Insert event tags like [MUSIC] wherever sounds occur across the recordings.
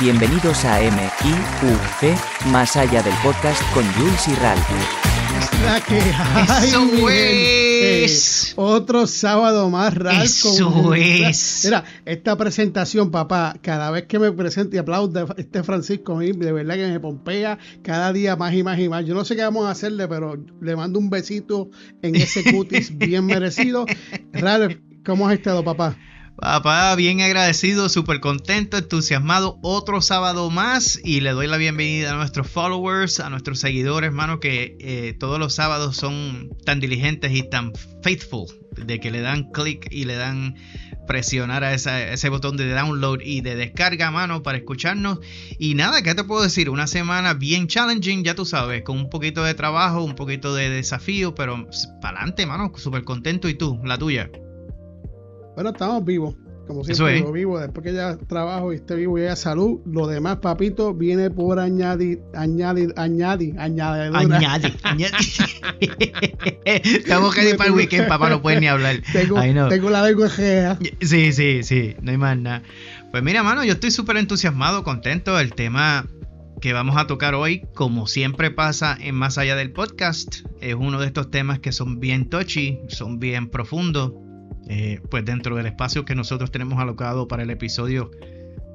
Bienvenidos a M.I.U.C. Más allá del podcast con Jules y Ralph. La que hay, Eso mi es. gente. Otro sábado más, Ralph. Eso con- es. Mira, esta presentación, papá, cada vez que me presento y aplaudo a este Francisco, de verdad que me pompea cada día más y más y más. Yo no sé qué vamos a hacerle, pero le mando un besito en ese cutis [LAUGHS] bien merecido. Ralph, ¿cómo has estado, papá? Papá, bien agradecido, súper contento, entusiasmado. Otro sábado más y le doy la bienvenida a nuestros followers, a nuestros seguidores, hermano, que eh, todos los sábados son tan diligentes y tan faithful de que le dan clic y le dan presionar a ese botón de download y de descarga, mano, para escucharnos. Y nada, ¿qué te puedo decir? Una semana bien challenging, ya tú sabes, con un poquito de trabajo, un poquito de desafío, pero para adelante, mano, súper contento. ¿Y tú, la tuya? Bueno, estamos vivos. Como siempre, es. vivo. Después que ya trabajo y esté vivo y haya salud, lo demás, papito, viene por añadir, añadir, añadir, añadidura. Añade, [LAUGHS] añade. [LAUGHS] Estamos ready para el weekend, papá, no puedes ni hablar. Tengo, tengo la lengua ejea. Sí, sí, sí, no hay más nada. Pues mira, mano, yo estoy súper entusiasmado, contento. El tema que vamos a tocar hoy, como siempre pasa en Más Allá del Podcast, es uno de estos temas que son bien touchy, son bien profundos. Eh, pues dentro del espacio que nosotros tenemos alocado para el episodio,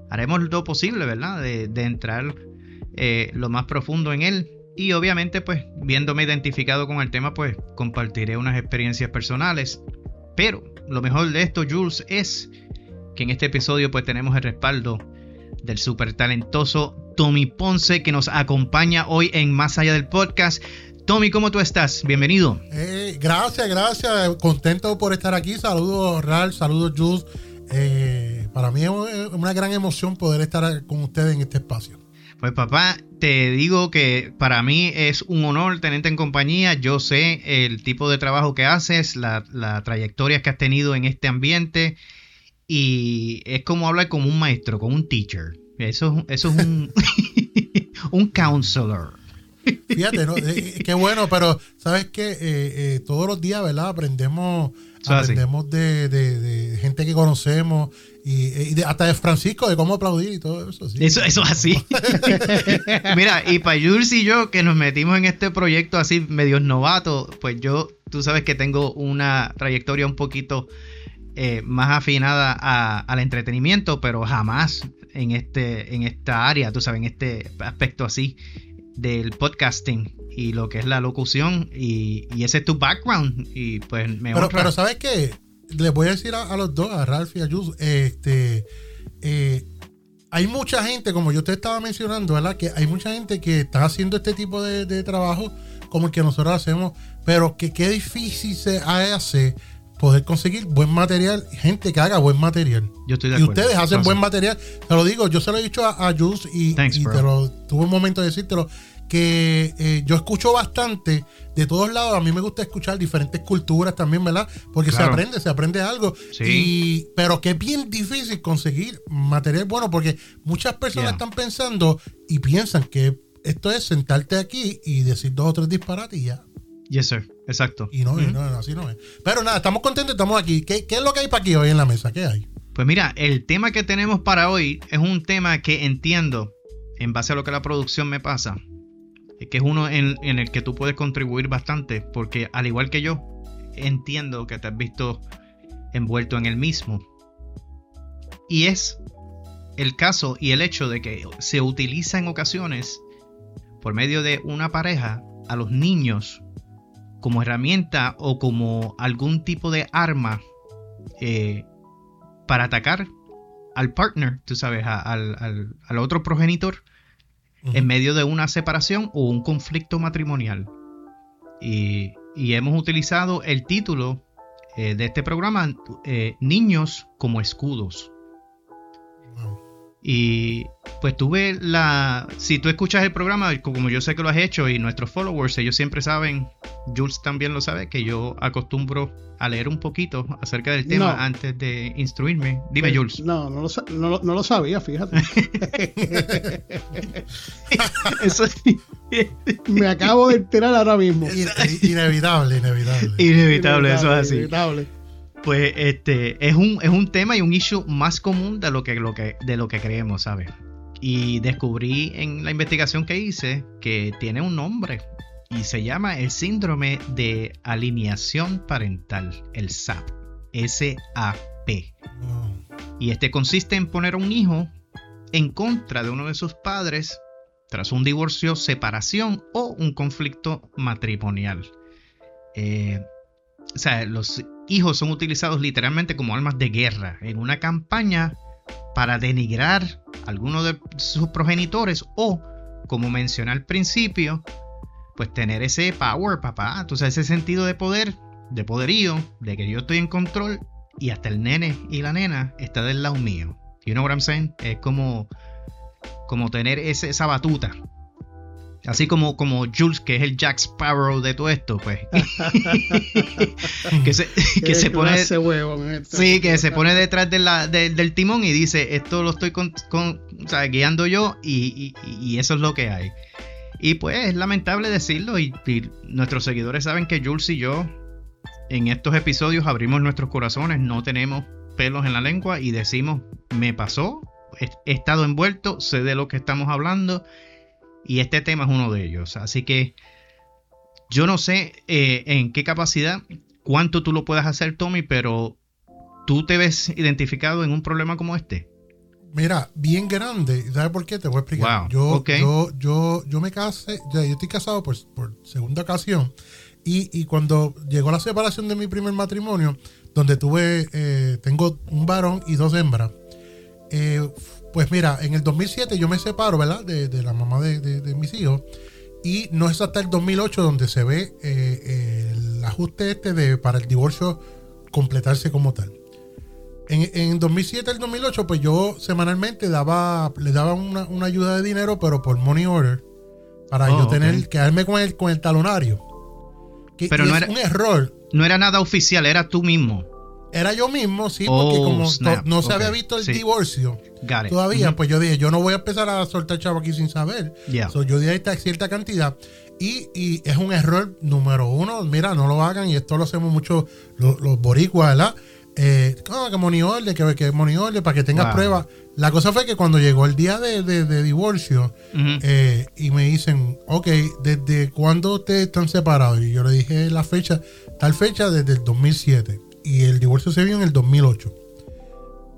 haremos lo posible, ¿verdad? De, entrar eh, lo más profundo en él. Y obviamente, pues, viéndome identificado con el tema, pues compartiré unas experiencias personales. Pero lo mejor de esto, Jules, es que en este episodio, pues, tenemos el respaldo del súper talentoso Tommy Ponce, que nos acompaña hoy en Más Allá del Podcast. Tommy, ¿cómo tú estás? Bienvenido. Eh, gracias, gracias. Contento por estar aquí. Saludos, Ralph. Saludos, Jules. Eh, para mí es una gran emoción poder estar con ustedes en este espacio. Pues papá, te digo que para mí es un honor tenerte en compañía. Yo sé el tipo de trabajo que haces, la, la trayectoria que has tenido en este ambiente y es como hablar con un maestro, con un teacher. Eso, eso es un, [LAUGHS] un counselor. Fíjate, ¿no? Eh, qué bueno, pero sabes que todos los días, ¿verdad? Aprendemos, aprendemos de, de- de gente que conocemos y, y de- hasta de Francisco, de cómo aplaudir y todo eso. sí. Eso, eso es así. [LAUGHS] Mira, y para Jules y yo que nos metimos en este proyecto así medio novato, pues yo, tú sabes que tengo una trayectoria un poquito eh, más afinada a- al entretenimiento, pero jamás en este, en esta área, tú sabes, en este aspecto así del podcasting y lo que es la locución y, y ese es tu background y pues me Pero, honra. pero ¿sabes qué? Les voy a decir a, a los dos, a Ralph y a Jules, este, eh, hay mucha gente, como yo te estaba mencionando, ¿verdad? Que hay mucha gente que está haciendo este tipo de, de trabajo como el que nosotros hacemos, pero que qué difícil se hace poder conseguir buen material, gente que haga buen material. yo estoy de Y acuerdo. ustedes hacen buen material. Te lo digo, yo se lo he dicho a, a Jules y, Thanks, y bro. te lo tuve un momento de decírtelo. Que eh, yo escucho bastante de todos lados. A mí me gusta escuchar diferentes culturas también, ¿verdad? Porque Claro. se aprende, se aprende algo. Sí. Y, pero que es bien difícil conseguir material bueno porque muchas personas Yeah. están pensando y piensan que esto es sentarte aquí y decir dos o tres disparates y ya. Yes, sir. Exacto. Y no, Ujú. no, así no es. Pero nada, estamos contentos, estamos aquí. ¿Qué, qué es lo que hay para aquí hoy en la mesa? ¿Qué hay? Pues mira, el tema que tenemos para hoy es un tema que entiendo, en base a lo que la producción me pasa, que es uno en, en el que tú puedes contribuir bastante, porque al igual que yo, entiendo que te has visto envuelto en el mismo. Y es el caso y el hecho de que se utiliza en ocasiones, por medio de una pareja, a los niños como herramienta o como algún tipo de arma eh, para atacar al partner, tú sabes, a- al, al- al otro progenitor en medio de una separación o un conflicto matrimonial. Y, y hemos utilizado el título eh, de este programa, eh, Niños como escudos. Y pues tuve la... Si tú escuchas el programa, como yo sé que lo has hecho y nuestros followers, ellos siempre saben, Jules también lo sabe, que yo acostumbro a leer un poquito acerca del tema No. antes de instruirme. Dime, Pues, Jules. No, no lo, sa- no, lo- no lo sabía, fíjate. [LAUGHS] Eso es Me acabo de enterar ahora mismo. In- inevitable, inevitable. inevitable, eso es así. Inevitable. Pues este es un, es un tema y un issue más común de lo que, lo que, de lo que creemos, ¿sabes? Y descubrí en la investigación que hice que tiene un nombre y se llama el síndrome de alineación parental, el SAP, S-A-P. Y este consiste en poner a un hijo en contra de uno de sus padres tras un divorcio, separación o un conflicto matrimonial. Eh, o sea, los hijos son utilizados literalmente como armas de guerra en una campaña para denigrar a alguno de sus progenitores o, como mencioné al principio, pues tener ese power, papá, entonces ese sentido de poder, de poderío, de que yo estoy en control y hasta el nene y la nena está del lado mío. You know what I'm saying? Es como, como tener ese, esa batuta. Así como, como Jules, que es el Jack Sparrow de todo esto, pues. [LAUGHS] que se, que se pone. Sí, que se pone detrás de la, del timón y dice: Esto lo estoy con, con, o sea, guiando yo y, y, y, eso es lo que hay. Y pues es lamentable decirlo. Y, y, nuestros seguidores saben que Jules y yo en estos episodios abrimos nuestros corazones, no tenemos pelos en la lengua y decimos: Me pasó, he estado envuelto, sé de lo que estamos hablando y este tema es uno de ellos. Así que yo no sé eh, en qué capacidad, cuánto tú lo puedas hacer, Tommy, pero tú te ves identificado en un problema como este. Mira, bien grande. ¿Sabes por qué? Te voy a explicar. yo, yo, yo, yo me casé, yo estoy casado por, por segunda ocasión. Y, y, cuando llegó la separación de mi primer matrimonio, donde tuve, eh, tengo un varón y dos hembras, eh, pues mira, en el 2007 yo me separo, ¿verdad? De, la mamá de, mis hijos. Y no es hasta el 2008 donde se ve eh, el ajuste este de, para el divorcio completarse como tal. En, en 2007 al 2008, pues yo semanalmente daba, le daba una, ayuda de dinero, pero por money order, para yo oh, tener, quedarme con el, con el talonario. pero no era un error. No era nada oficial, era tú mismo. Era yo mismo, sí, porque oh, como no se había visto el divorcio todavía, pues yo dije, yo no voy a empezar a soltar chavo aquí sin saber. yo di esta cierta cantidad. Y, y, es un error número uno. Mira, no lo hagan, y esto lo hacemos mucho los, boricuas, ¿verdad? Eh, oh, que money order, que, que money order, para que tengas pruebas. La cosa fue que cuando llegó el día de, divorcio eh, y me dicen, ok, ¿desde cuándo ustedes están separados? Y yo le dije la fecha, tal fecha desde el 2007 y el divorcio se vio en el 2008.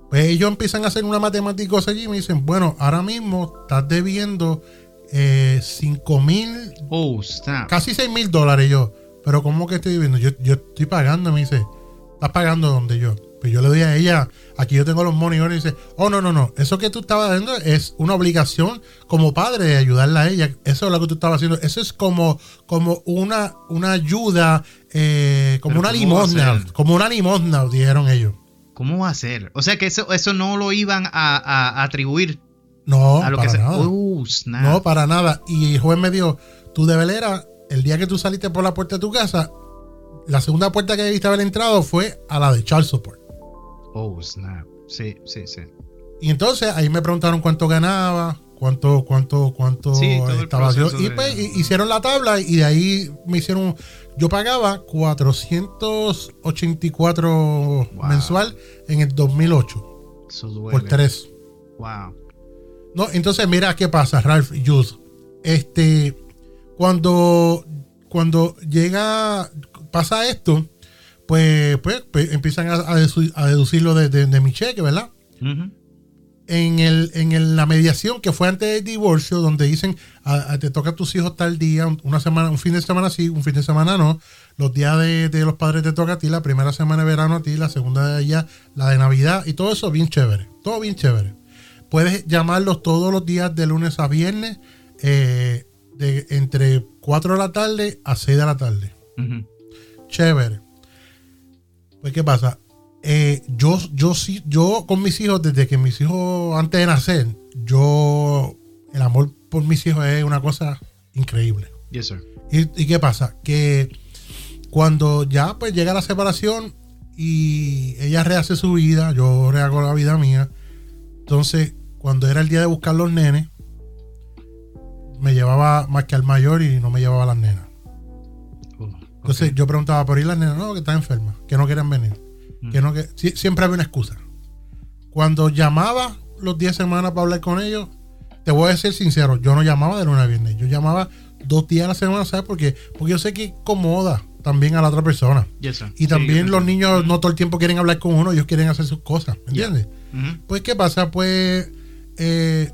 Pues ellos empiezan a hacer una matemática allí y me dicen, bueno, ahora mismo estás debiendo eh, 5 mil, oh, casi 6 mil dólares yo. Pero ¿cómo que estoy viviendo? Yo, yo estoy pagando, me dice, ¿estás pagando donde yo? Pues yo le doy a ella, aquí yo tengo los money y dice, oh, no, no, no, eso que tú estabas haciendo es una obligación como padre de ayudarla a ella. Eso es lo que tú estabas haciendo. Eso es como, como una, una ayuda eh, como una limosna, como una limosna, dijeron ellos. ¿Cómo va a ser? O sea que eso, eso no lo iban a, atribuir. No, a lo para que nada. Uh, no, para nada. Y el juez me dijo, tu deber era, el día que tú saliste por la puerta de tu casa, la segunda puerta que debiste haber entrado fue a la de Charles Support. Oh, snap. Sí, sí, sí. Y entonces ahí me preguntaron cuánto ganaba, cuánto, cuánto, cuánto estaba yo. Y pues hicieron la tabla y de ahí me hicieron. Yo pagaba 484 mensual en el 2008. Por tres. Wow. No, entonces mira qué pasa, Ralph y Este, cuando, cuando llega, pasa esto, pues, pues, pues empiezan a, deducirlo de, mi cheque, ¿verdad? en, el, en la mediación que fue antes del divorcio, donde dicen te toca a tus hijos tal día, una semana, un fin de semana sí, un fin de semana no. Los días de, los padres te toca a ti, la primera semana de verano a ti, la segunda de ella, la de Navidad y todo eso bien chévere. Todo bien chévere. Puedes llamarlos todos los días de lunes a viernes, eh, de entre 4 de la tarde a 6 de la tarde. Chévere. Pues, ¿qué pasa? Eh, yo, yo sí, yo con mis hijos, desde que mis hijos, antes de nacer, yo, el amor por mis hijos es una cosa increíble. Yes, sir. ¿Y, qué pasa? Que cuando ya pues llega la separación y ella rehace su vida, yo rehago la vida mía, entonces cuando era el día de buscar los nenes, me llevaba más que al mayor y no me llevaba a las nenas. Entonces yo preguntaba por ir las nenas, no, que están enfermas, que no quieren venir. Que no, que, siempre había una excusa. Cuando llamaba los 10 semanas para hablar con ellos, te voy a ser sincero, yo no llamaba de lunes a viernes, yo llamaba dos días a la semana, ¿sabes por qué? Porque yo sé que incomoda también a la otra persona. Yes. Y también los niños no todo el tiempo quieren hablar con uno, ellos quieren hacer sus cosas, ¿me entiendes? Ujú. Pues, ¿qué pasa? Pues eh,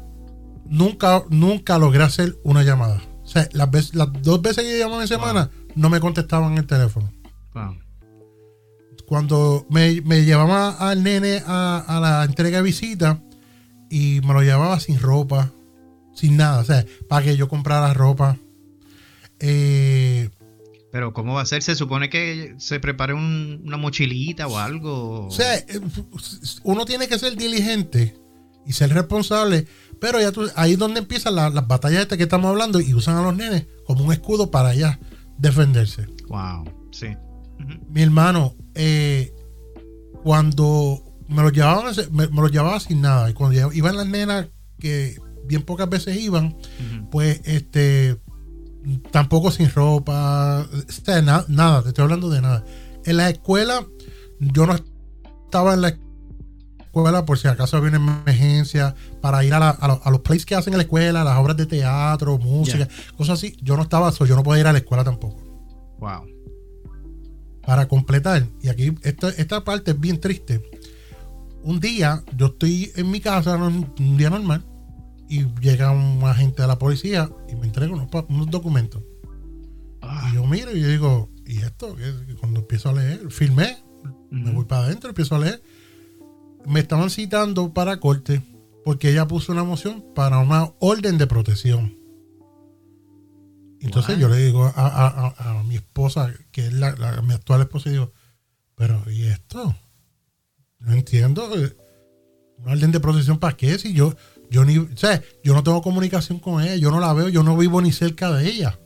nunca, nunca logré hacer una llamada. O sea, las, veces- las dos veces que yo llamaba en semana, no me contestaban el teléfono. Wow. Cuando me, me llevaba al nene a, a la entrega de visita y me lo llevaba sin ropa, sin nada, o sea, para que yo comprara ropa. Eh, Pero ¿cómo va a ser? Se supone que se prepare un- una mochilita o algo. O sea, uno tiene que ser diligente y ser responsable, pero ya tú- ahí es donde empiezan la- las batallas estas que estamos hablando y usan a los nenes como un escudo para ya defenderse. Wow. Sí. Mi hermano, eh, cuando me los llevaban, me, me los llevaba sin nada, y cuando iban las nenas, que bien pocas veces iban, pues este tampoco sin ropa, o sea, na- nada, te estoy hablando de nada. En la escuela, yo no estaba en la escuela por si acaso había una emergencia, para ir a, la- a lo- a los plays que hacen en la escuela, las obras de teatro, música, cosas así. Yo no estaba, so, yo no podía ir a la escuela tampoco. Wow. Para completar, y aquí esta, esta parte es bien triste. Un día, yo estoy en mi casa, un, día normal, y llega un agente de la policía y me entrega unos, documentos. Ah, Y yo miro y yo digo, ¿y esto? Cuando empiezo a leer, filmé, me voy para adentro, empiezo a leer. Me estaban citando para corte porque ella puso una moción para una orden de protección. Entonces yo le digo a, a- a- a mi esposa, que es la, la- mi actual esposa, y digo, pero ¿y esto? No entiendo. eh, ¿Una orden de protección para qué? Si yo, yo ni, o sea, yo no tengo comunicación con ella, yo no la veo, yo no vivo ni cerca de ella.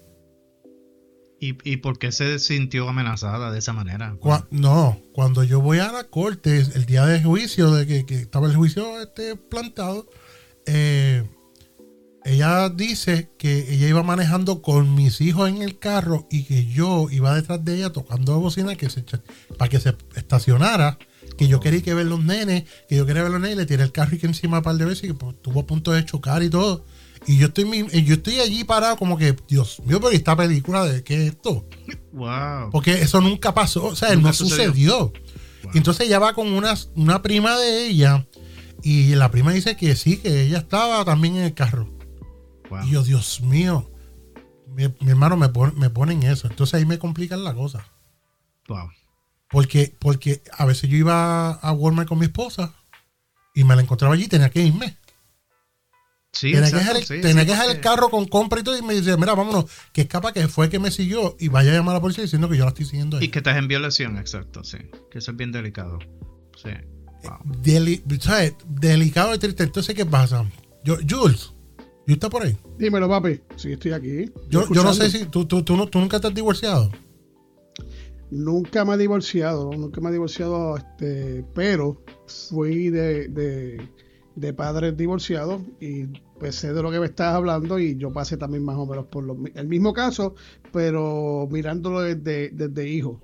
¿Y, ¿Y por qué se sintió amenazada de esa manera? No, cuando yo voy a la corte, el día del juicio, de que, que estaba el juicio este plantado, eh, ella dice que ella iba manejando con mis hijos en el carro y que yo iba detrás de ella tocando bocina que se, para que se estacionara, que yo quería que ver los nenes, que yo quería ver los nenes, le tiré el carro y que encima un par de veces y que pues, estuvo a punto de chocar y todo. Y yo estoy, yo estoy allí parado como que, Dios mío, pero ¿y esta película de qué es esto? Wow. Porque eso nunca pasó, o sea, Nunca no sucedió. sucedió. Wow. Y Entonces ella va con una, una prima de ella y la prima dice que sí, que ella estaba también en el carro. Wow. Y yo, Dios mío, mi, mi hermano me pone, me pone en eso. Entonces ahí me complican la cosa. Wow. Porque, porque a veces yo iba a Walmart con mi esposa y me la encontraba allí y tenía que irme. Sí, tenía que dejar, sí, tenía sí, que dejar el carro con compra y todo y me dice, mira, vámonos, que es capaz que fue que me siguió y vaya a llamar a la policía diciendo que yo la estoy siguiendo. a Y ella. que estás en violación, exacto, sí. Que eso es bien delicado. Sí. Wow. Deli- ¿sabes? Delicado y triste. Entonces, ¿qué pasa? Yo, Jules, ¿tú estás por ahí? Dímelo, papi. Sí, estoy aquí. Yo, Estoy yo no sé si tú, tú, tú, no- tú nunca te has divorciado. Nunca me he divorciado, nunca me he divorciado, este, pero fui de, de, de padres divorciados y pues sé de lo que me estás hablando y yo pasé también más o menos por lo mi- el mismo caso, pero mirándolo desde, desde hijo.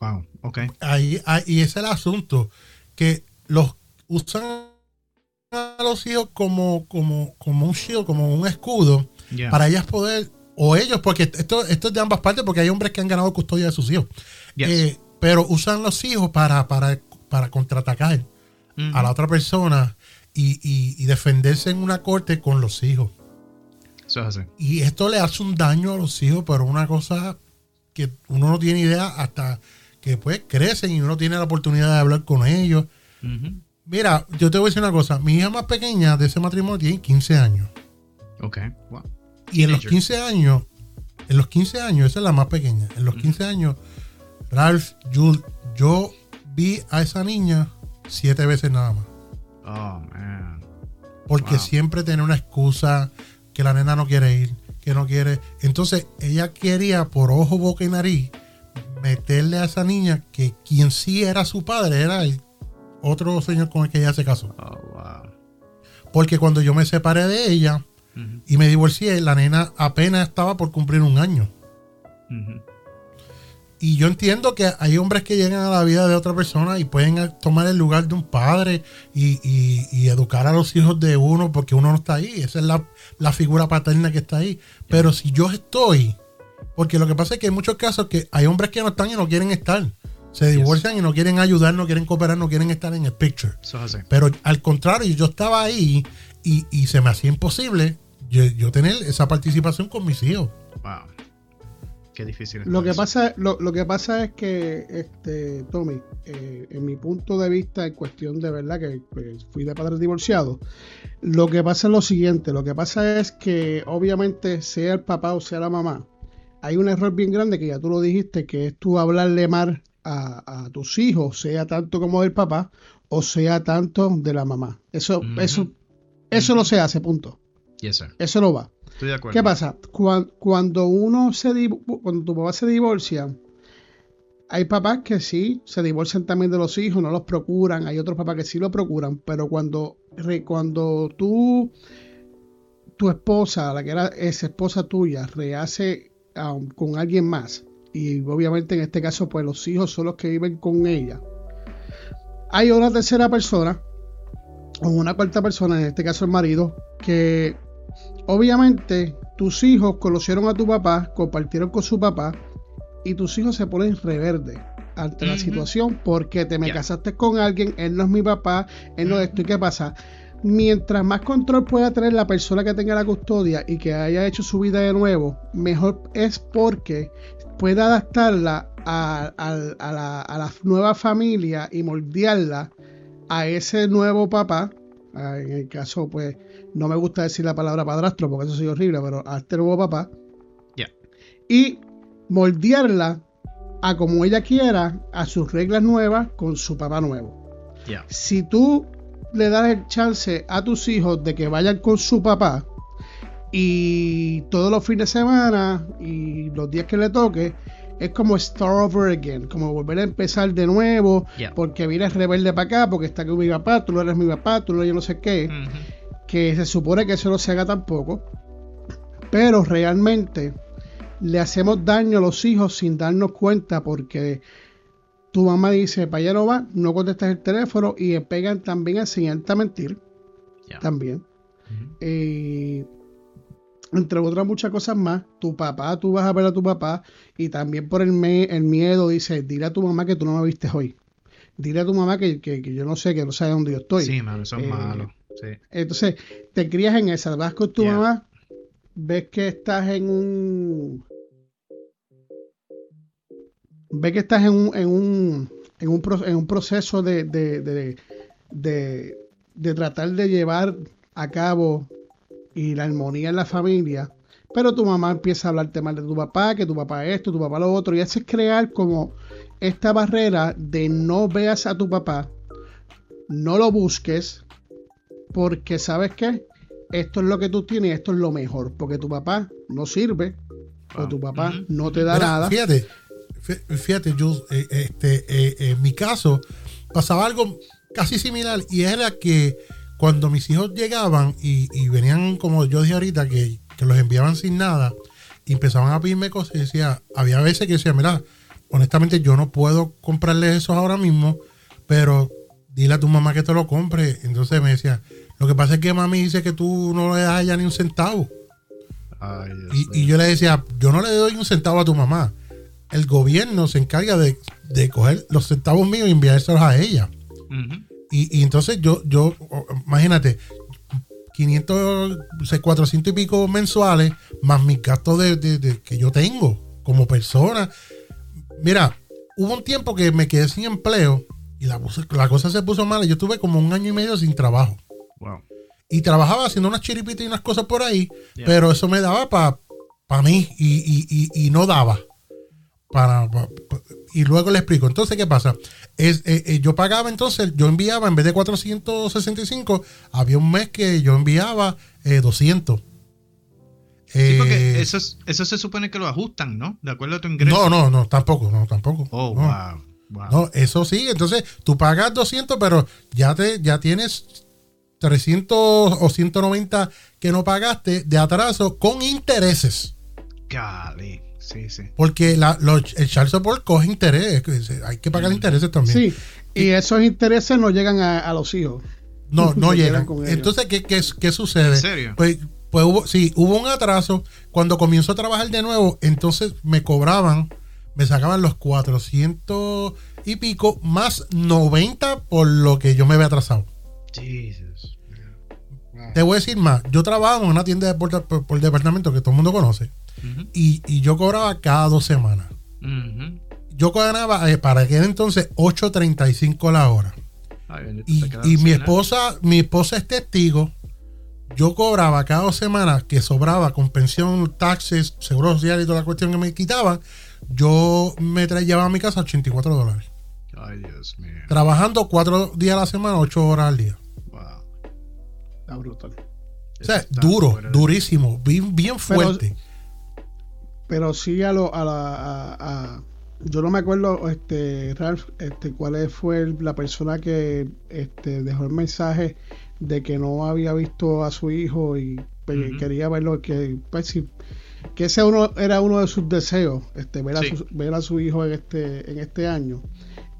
Wow. Ok. Ahí, ahí- y ese es el asunto. Que los usan a los hijos como, como, como un shield, como un escudo, Yeah. para ellas poder, o ellos, porque esto, esto es de ambas partes, porque hay hombres que han ganado custodia de sus hijos. Yes. Eh, pero usan los hijos para, para, para contraatacar Ujú. a la otra persona y, y- y defenderse en una corte con los hijos. Eso es así. Y esto le hace un daño a los hijos, pero una cosa que uno no tiene idea hasta que pues crecen y uno tiene la oportunidad de hablar con ellos. Mira, yo te voy a decir una cosa. Mi hija más pequeña de ese matrimonio tiene 15 años. Ok. Wow. Y en los Teenager. 15 años, en los 15 años, esa es la más pequeña. En los 15 años, Ralph, Jules, yo vi a esa niña siete veces nada más. Oh, man. Porque Wow. siempre tiene una excusa que la nena no quiere ir, que no quiere. Entonces ella quería por ojo, boca y nariz meterle a esa niña que quien sí era su padre era el otro señor con el que ella se casó. Oh, wow. Porque cuando yo me separé de ella y me divorcié, la nena apenas estaba por cumplir un año. Y yo entiendo que hay hombres que llegan a la vida de otra persona y pueden tomar el lugar de un padre y, y- y educar a los hijos de uno porque uno no está ahí. Esa es la, la figura paterna que está ahí. Pero si yo estoy, porque lo que pasa es que hay muchos casos que hay hombres que no están y no quieren estar. Se divorcian y no quieren ayudar, no quieren cooperar, no quieren estar en el picture. Pero al contrario, yo estaba ahí y, y se me hacía imposible yo, yo tener esa participación con mis hijos. Wow. Qué difícil. Lo que eso. pasa, lo, lo que pasa es que, este, Tommy, eh, en mi punto de vista, en cuestión de verdad que pues, fui de padres divorciados, lo que pasa es lo siguiente, lo que pasa es que obviamente sea el papá o sea la mamá, hay un error bien grande que ya tú lo dijiste, que es tú hablarle mal a, a tus hijos, sea tanto como del papá o sea tanto de la mamá. Eso, eso, eso no se hace, punto. Yes, sir. Eso no va. ¿Qué pasa? Cuan- Cuando uno se cuando tu papá se divorcia, hay papás que sí se divorcian también de los hijos, no los procuran, hay otros papás que sí lo procuran, pero cuando, cuando tú, tu esposa, la que era esposa tuya, rehace um, con alguien más, y obviamente en este caso, pues los hijos son los que viven con ella, hay una tercera persona, o una cuarta persona, en este caso el marido, que obviamente tus hijos conocieron a tu papá, compartieron con su papá y tus hijos se ponen rebelde ante la situación porque te me casaste con alguien, él no es mi papá, él no es esto y qué pasa. Mientras más control pueda tener la persona que tenga la custodia y que haya hecho su vida de nuevo, mejor es porque puede adaptarla a, a- a la, a la nueva familia y moldearla a ese nuevo papá. Ah, En el caso, pues, no me gusta decir la palabra padrastro porque eso soy horrible, pero a este nuevo papá. Ya. Y moldearla a como ella quiera, a sus reglas nuevas, con su papá nuevo. Ya. Si tú le das el chance a tus hijos de que vayan con su papá y todos los fines de semana y los días que le toque, es como start over again, como volver a empezar de nuevo, porque vienes rebelde para acá, porque está con mi papá, tú no eres mi papá, tú no yo no sé qué, que se supone que eso no se haga tampoco, pero realmente le hacemos daño a los hijos sin darnos cuenta porque tu mamá dice, para allá no va, no contestas el teléfono y pegan también a enseñarte a mentir, también. Eh, entre otras muchas cosas más, tu papá, tú vas a ver a tu papá y también por el, me- el miedo dice, dile a tu mamá que tú no me viste hoy. Dile a tu mamá que, que- que yo no sé, que no sabe dónde yo estoy. Sí, mano, eso es Eh, malo. Sí. Entonces, te crías en esa, vas con tu Yeah. mamá, ves que estás en un... Ves que estás en un, en un, en un, pro- en un proceso de, de, de, de- de tratar de llevar a cabo y la armonía en la familia, pero tu mamá empieza a hablarte mal de tu papá, que tu papá esto, tu papá lo otro, y haces crear como esta barrera de no veas a tu papá, no lo busques, porque sabes que esto es lo que tú tienes, esto es lo mejor, porque tu papá no sirve, o tu papá Ujú. no te da Mira, nada. Fíjate, fí- fíjate, Jules, eh, este, eh, en mi caso pasaba algo casi similar y era que cuando mis hijos llegaban y, y venían, como yo dije ahorita, que, que los enviaban sin nada y empezaban a pedirme cosas y decía, había veces que decía, mira, honestamente yo no puedo comprarles eso ahora mismo, pero dile a tu mamá que te lo compre. Entonces me decía, lo que pasa es que mami dice que tú no le das a ella ni un centavo. Ay, Y, yo le decía, yo no le doy un centavo a tu mamá. El gobierno se encarga de, de coger los centavos míos y enviárselos a ella. Ujú. Y, y entonces yo, yo, imagínate, 500, o sea, 400 y pico mensuales, más mis gastos de, de- de- que yo tengo como persona. Mira, hubo un tiempo que me quedé sin empleo y la, cosa- la cosa se puso mala. Yo tuve como un año y medio sin trabajo. Wow. Y trabajaba haciendo unas chiripitas y unas cosas por ahí, pero eso me daba para mí y, y- y- y no daba. Para, pa- pa- y luego le explico. Entonces, ¿qué pasa? Es, eh, eh, yo pagaba entonces, yo enviaba en vez de 465, había un mes que yo enviaba eh, 200. Sí, Eh, porque eso, es- eso se supone que lo ajustan, ¿no? De acuerdo a tu ingreso. no, no, no, tampoco, no, tampoco. Oh, no. wow. wow. No, eso sí, entonces tú pagas 200, pero ya te ya tienes 300 o 190 que no pagaste de atraso con intereses. Sí, sí. Porque la, los- el child support coge interés. Hay que pagar intereses también. Sí, y esos intereses no llegan a, a los hijos. No, no [LAUGHS] llegan. con. Entonces, ¿qué, qué, qué sucede? ¿En serio? Pues, pues hubo, sí, hubo un atraso. Cuando comienzo a trabajar de nuevo, entonces me cobraban, me sacaban los 400 y pico más 90 por lo que yo me había atrasado. Jesus. Te voy a decir más. Yo trabajaba en una tienda de por, por- por departamento que todo el mundo conoce. Y, y yo cobraba cada dos semanas. Yo ganaba eh, para aquel entonces 8.35 la hora. Ay, bendito, Y, y mi esposa, mi esposa es testigo. Yo cobraba cada dos semanas que sobraba con pensión, taxes, seguro social y toda la cuestión que me quitaban. Yo me llevaba a mi casa 84 dólares. Ay, Dios mío. Trabajando cuatro días a la semana, ocho horas al día. Está brutal. O sea, está duro, durísimo, bien, fuerte. Pero sí a lo a la a- a- yo no me acuerdo este Ralph este cuál fue el- la persona que este dejó el mensaje de que no había visto a su hijo y pues, quería verlo que pues sí que ese uno era uno de sus deseos este ver a Sí. su, ver a su hijo en este en este año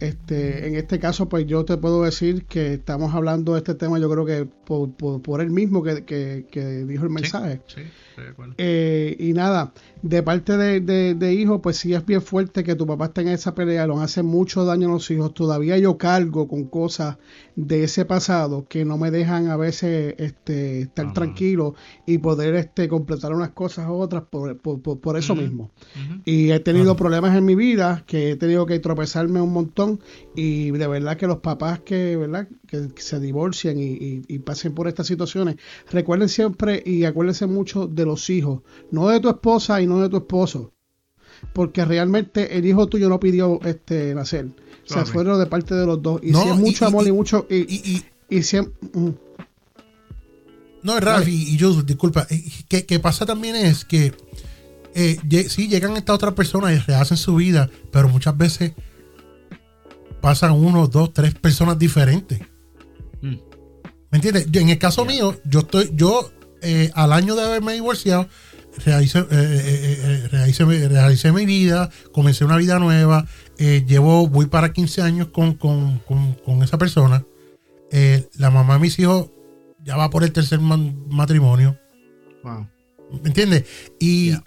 este en este caso pues yo te puedo decir que estamos hablando de este tema yo creo que por, por, por él mismo que, que, que dijo el Sí, mensaje. Sí, estoy de acuerdo. eh, y nada, de parte de, de, de hijo, pues sí es bien fuerte que tu papá esté en esa pelea, nos hace mucho daño a los hijos. Todavía yo cargo con cosas de ese pasado que no me dejan a veces este, estar Ajá. tranquilo y poder este, completar unas cosas u otras por, por, por- por eso mismo. Y he tenido Ajá. problemas en mi vida que he tenido que tropezarme un montón y de verdad que los papás que, ¿verdad? que, que se divorcian y, y- y pasen por estas situaciones, recuerden siempre y acuérdense mucho de los hijos, no de tu esposa y no de tu esposo, porque realmente el hijo tuyo no pidió este nacer, o sea, fueron de parte de los dos. Y No, si es mucho y- amor y, y- mucho y, Y, y, y siempre No, Ralph, y, y yo, disculpa, eh, que, que pasa también es que eh, sí llegan estas otras personas y rehacen su vida, pero muchas veces pasan uno, dos, tres personas diferentes. Mm. ¿Me entiendes? Yo, en el caso mío, yo estoy, yo eh, al año de haberme divorciado, realicé, eh, eh, eh, realicé mi- realicé mi vida, comencé una vida nueva, llevo, voy para 15 años con, con- con- con esa persona. La mamá de mis hijos ya va por el tercer man- matrimonio. Wow. ¿Me entiendes? Y, Yeah.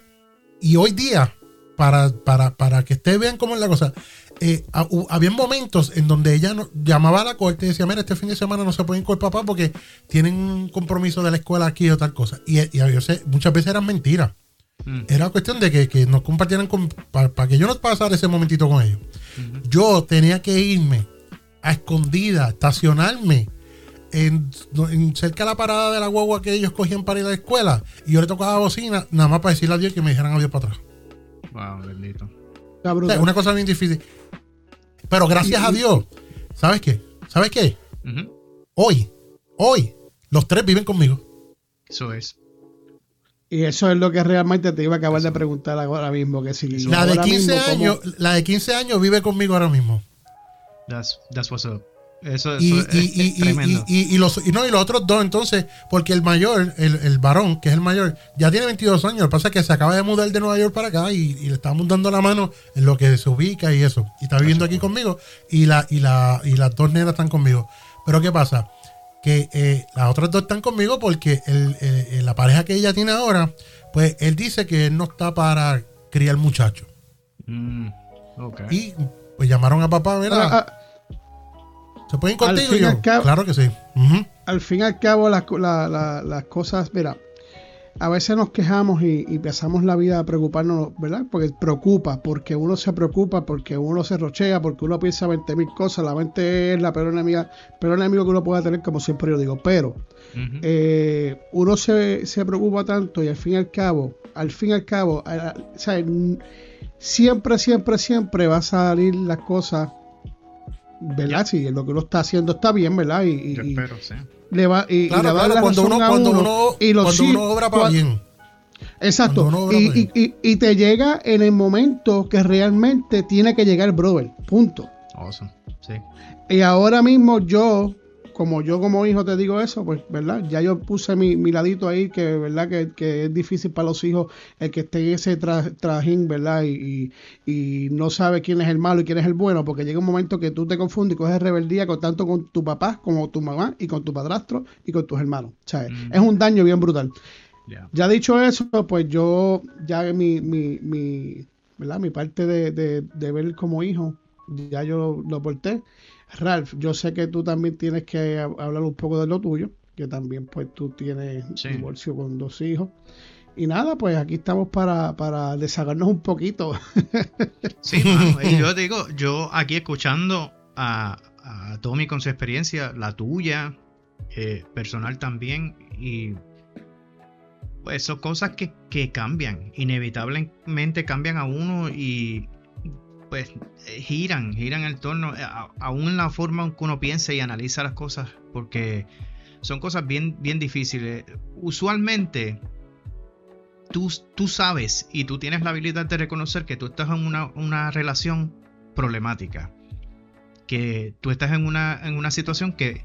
y hoy día, para, para, para que ustedes vean cómo es la cosa, eh, había momentos en donde ella no- llamaba a la corte y decía, mira, este fin de semana no se pueden ir con el papá porque tienen un compromiso de la escuela aquí o tal cosa. Y, y a veces- muchas veces eran mentiras. Mm. Era cuestión de que, que nos compartieran para que yo no pasara ese momentito con ellos. Yo tenía que irme a escondida, estacionarme en, en cerca de la parada de la guagua que ellos cogían para ir a la escuela. Y yo le tocaba la bocina, nada más para decirle a Dios que me dijeran adiós para atrás. Wow, bendito. O sea, una cosa bien difícil. Pero gracias a Dios, ¿sabes qué? ¿Sabes qué? Hoy, hoy, los tres viven conmigo. Eso es. Y eso es lo que realmente te iba a acabar de preguntar ahora mismo, que si La de ahora 15 mismo, ¿cómo- años, la de 15 años vive conmigo ahora mismo. That's, that's what's up. Eso, eso y, es, y- es y- y- tremendo. y- y- y los, y no, y los otros dos, entonces, porque el mayor, el, el varón, que es el mayor, ya tiene 22 años. Lo que pasa es que se acaba de mudar de Nueva York para acá y, y le estamos dando la mano en lo que se ubica y eso. Y está viviendo aquí conmigo y, la, y, la, y las dos nenas están conmigo. Pero ¿qué pasa? Que eh, las otras dos están conmigo porque el- eh, eh, la pareja que ella tiene ahora, pues él dice que él no está para criar muchachos. Mm. Y pues llamaron a papá, mira, Ah, ah, ¿se pueden al contigo? fin yo, y al cabo- claro que sí. Al fin y al cabo las, la- la- las cosas, mira, a veces nos quejamos y, y pasamos la vida a preocuparnos, ¿verdad? Porque preocupa, porque uno se preocupa, porque uno se rochea, porque uno piensa 20 mil cosas, la mente es la peor enemiga, peor enemigo que uno pueda tener, como siempre yo digo, pero eh, uno se, se preocupa tanto y al fin y al cabo, al fin y al cabo, a- a- o sea, n- siempre, siempre, siempre va a salir las cosas, ¿verdad? Si lo que uno está haciendo está bien, ¿verdad? Y, y- Yo y espero, sí. le va, y, y Claro, le va a dar claro, la cuando razón uno, a cuando uno, uno, y los cuando sí- uno obra para bien. Exacto. cuando uno obra Y, para y, y- y te llega en el momento que realmente tiene que llegar, brother. Punto. Awesome. Sí. Y ahora mismo yo, como yo como hijo te digo eso, pues, ¿verdad? Ya yo puse mi, mi ladito ahí, que, ¿verdad? Que, que, es difícil para los hijos el que esté en ese trajín, ¿verdad? Y, y, no sabe quién es el malo y quién es el bueno, porque llega un momento que tú te confundes y coges rebeldía con, tanto con tu papá como tu mamá y con tu padrastro y con tus hermanos. O sea, es un daño bien brutal. Ya dicho eso, pues yo, ya mi, mi, mi, ¿verdad? mi parte de, de, de ver como hijo, ya yo lo porté. Ralph, yo sé que tú también tienes que hablar un poco de lo tuyo, que también pues tú tienes divorcio con dos hijos. Y nada, pues aquí estamos para, para un poquito. [LAUGHS] sí, mano, y yo digo, yo aquí escuchando a, a Tommy con su experiencia, la tuya, eh, personal también, y pues son cosas que, que cambian, inevitablemente cambian a uno y pues eh, giran, giran el torno, eh, aún en la forma en que uno piensa y analiza las cosas, porque son cosas bien, bien difíciles. Usualmente, tú, tú sabes y tú tienes la habilidad de reconocer que tú estás en una, relación problemática, que tú estás en una, en una situación que,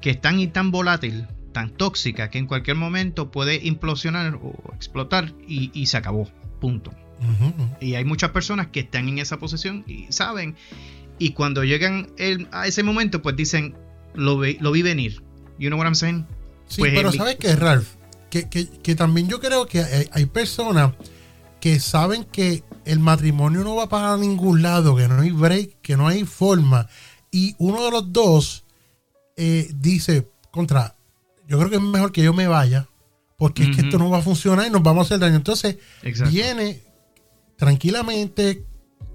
que es tan y tan volátil, tan tóxica, que en cualquier momento puede implosionar o explotar y, y se acabó, punto. Y hay muchas personas que están en esa posición y saben. Y cuando llegan a ese momento, pues dicen, lo vi, lo vi venir. You know what I'm saying? Sí, pues pero ¿sabes qué, Ralph? Que, que, también yo creo que hay, personas que saben que el matrimonio no va para ningún lado, que no hay break, que no hay forma. Y uno de los dos eh, dice, contra, yo creo que es mejor que yo me vaya, porque es que esto no va a funcionar y nos vamos a hacer daño. Entonces, viene tranquilamente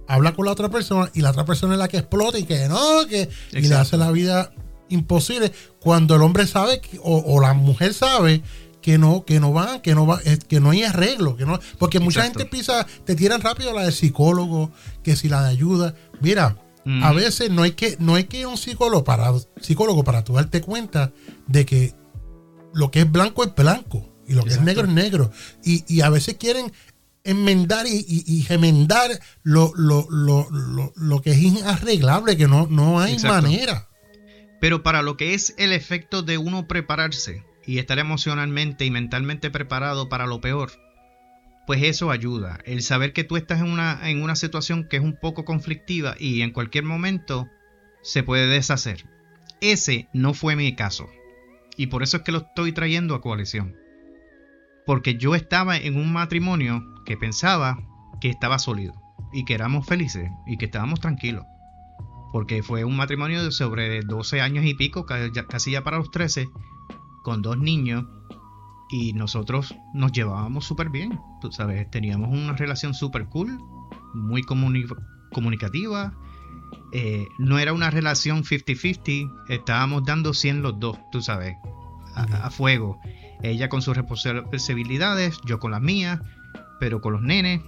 habla con la otra persona y la otra persona es la que explota y que no, que y le hace la vida imposible. Cuando el hombre sabe o, la mujer sabe que no, que no va, que no va, que no hay arreglo, que no, porque mucha gente pisa, te tiran rápido la de psicólogo, que si la de ayuda. Mira, a veces no hay que, no hay que ir a un psicólogo para, psicólogo para tú darte cuenta de que lo que es blanco es blanco y lo que es negro es negro. Y, y a veces quieren enmendar y, y, gemendar lo, lo, lo, lo, que es inarreglable, que no, no hay manera. Pero para lo que es el efecto de uno prepararse y estar emocionalmente y mentalmente preparado para lo peor, pues eso ayuda. El saber que tú estás en una, en una situación que es un poco conflictiva y en cualquier momento se puede deshacer. Ese no fue mi caso. Y por eso es que lo estoy trayendo a coalición porque yo estaba en un matrimonio que pensaba que estaba sólido y que éramos felices y que estábamos tranquilos. Porque fue un matrimonio de sobre 12 años y pico, casi ya para los 13, con dos niños y nosotros nos llevábamos súper bien. Tú sabes, teníamos una relación súper cool, muy comunicativa. Eh, no era una relación 50-50, estábamos dando 100 los dos, tú sabes, a fuego. Ella con sus responsabilidades, yo con las mías, pero con los nenes.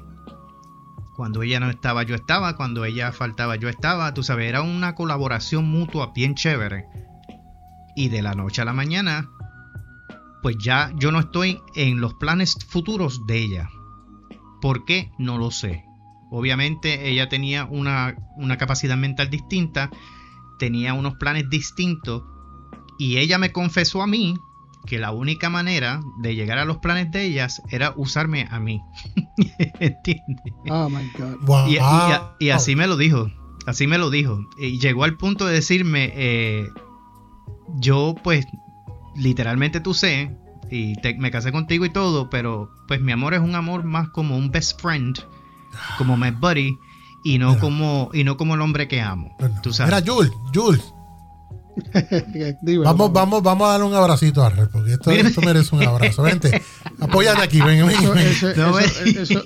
Cuando ella no estaba, yo estaba. Cuando ella faltaba, yo estaba. Tú sabes, era una colaboración mutua bien chévere. Y de la noche a la mañana, pues ya yo no estoy en los planes futuros de ella. ¿Por qué? No lo sé. Obviamente ella tenía una, una capacidad mental distinta, tenía unos planes distintos y ella me confesó a mí que la única manera de llegar a los planes de ellas era usarme a mí. [LAUGHS] ¿Entiendes? Oh my God. Y, así me lo dijo. Así me lo dijo. Y llegó al punto de decirme, eh, yo pues literalmente tú sé, y me casé contigo y todo, pero pues mi amor es un amor más como un best friend, como my buddy, y no como y no como el hombre que amo. tú sabes. Mira, Jules, Jules, [LAUGHS] vamos, vamos, vamos a darle un abracito a Arrel, porque esto, esto, merece un abrazo. Vente, [LAUGHS] apóyate aquí, ven, ven.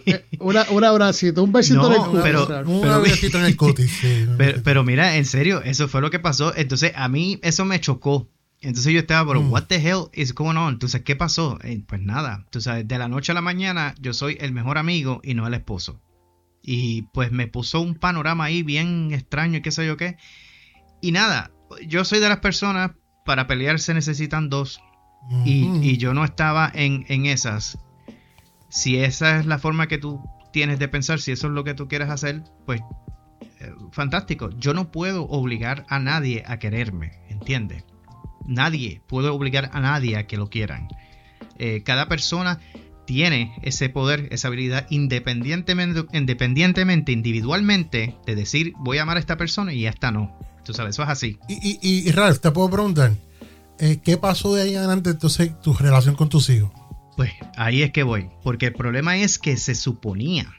Eh, un abracito, un besito en el cutis. Pero, un besito en el cutis. [LAUGHS] pero, mira, en serio, eso fue lo que pasó. Entonces, a mí eso me chocó. Entonces yo estaba, pero mm. what the hell is going on? Entonces, ¿qué pasó? Eh, pues nada, tú sabes, de la noche a la mañana yo soy el mejor amigo y no el esposo. Y pues me puso un panorama ahí bien extraño y qué sé yo qué. Y nada, yo soy de las personas, para pelear se necesitan dos. y, yo no estaba en, esas. Si esa es la forma que tú tienes de pensar, si eso es lo que tú quieres hacer, pues eh, fantástico. Yo no puedo obligar a nadie a quererme, ¿entiendes? Nadie puede obligar a nadie a que lo quieran. Eh, cada persona tiene ese poder, esa habilidad independientemente, independientemente, individualmente, de decir voy a amar a esta persona y esta no. Tú sabes, eso es así. Y, y, y Ralph, te puedo preguntar, eh, ¿qué pasó de ahí adelante entonces tu relación con tus hijos? Pues ahí es que voy, porque el problema es que se suponía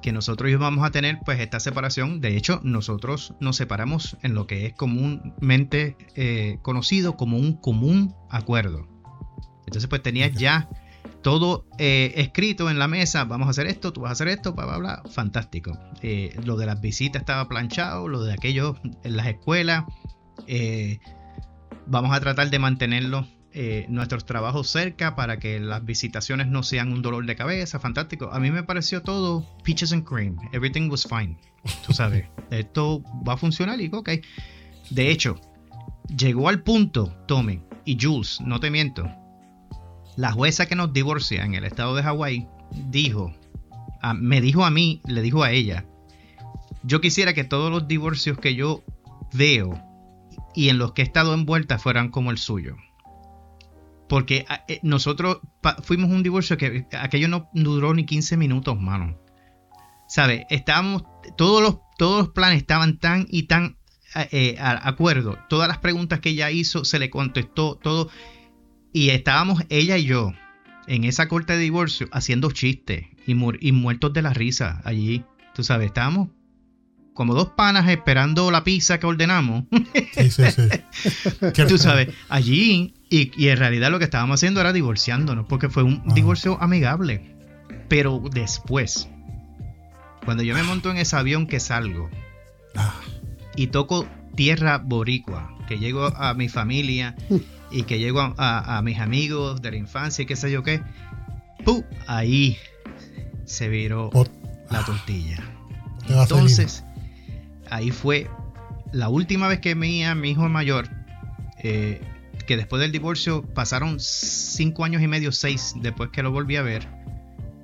que nosotros íbamos a tener pues esta separación. De hecho, nosotros nos separamos en lo que es comúnmente eh, conocido como un común acuerdo. Entonces pues tenías ya todo eh, escrito en la mesa, vamos a hacer esto, tú vas a hacer esto, bla, bla, bla, fantástico. lo de las visitas estaba planchado, lo de aquello en las escuelas, vamos a tratar de mantenerlo eh, nuestros trabajos cerca para que las visitaciones no sean un dolor de cabeza, fantástico. A mí me pareció todo peaches and cream, everything was fine. Tú sabes, [LAUGHS] esto va a funcionar y ok. De hecho, llegó al punto, Tommy y Jules, no te miento, la jueza que nos divorcia en el estado de Hawái dijo, me dijo a mí, le dijo a ella, yo quisiera que todos los divorcios que yo veo y en los que he estado envuelta fueran como el suyo. Porque eh, nosotros fuimos un divorcio que aquello no duró ni 15 minutos, mano. ¿Sabes? Estábamos, todos los, todos los planes estaban tan y tan eh, eh acuerdo. Todas las preguntas que ella hizo se le contestó todo. Y estábamos ella y yo en esa corte de divorcio haciendo chistes y, y muertos de la risa allí. Tú sabes, estábamos como dos panas esperando la pizza que ordenamos. Sí, sí, sí. [LAUGHS] Tú sabes, allí, y, en realidad lo que estábamos haciendo era divorciándonos, porque fue un divorcio amigable. Pero después, cuando yo me monto en ese avión que salgo ah. y toco tierra boricua, que llego a mi familia [LAUGHS] y que llego a, mis amigos de la infancia y qué sé yo qué, ¡pum! ahí se viró la tortilla. Entonces, ahí fue la última vez que veía a mi hijo mayor, eh, que después del divorcio pasaron cinco años y medio, seis, después que lo volví a ver.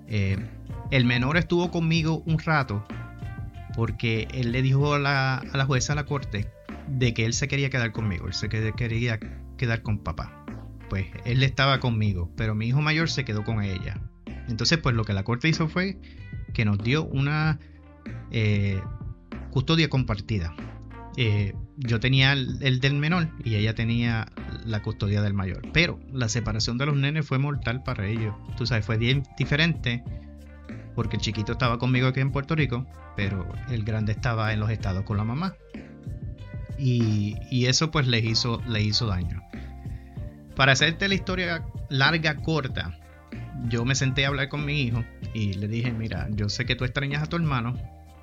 Eh, el menor estuvo conmigo un rato porque él le dijo a la, a la jueza, a la corte, de que él se quería quedar conmigo, él se quería quedar con papá. Pues él estaba conmigo, pero mi hijo mayor se quedó con ella. Entonces, pues lo que la corte hizo fue que nos dio una eh, custodia compartida. Eh, yo tenía el, del menor y ella tenía la custodia del mayor. Pero la separación de los nenes fue mortal para ellos. Tú sabes, fue bien diferente porque el chiquito estaba conmigo aquí en Puerto Rico, pero el grande estaba en los estados con la mamá. Y, eso pues le hizo, hizo daño. Para hacerte la historia larga, corta, yo me senté a hablar con mi hijo y le dije, mira, yo sé que tú extrañas a tu hermano,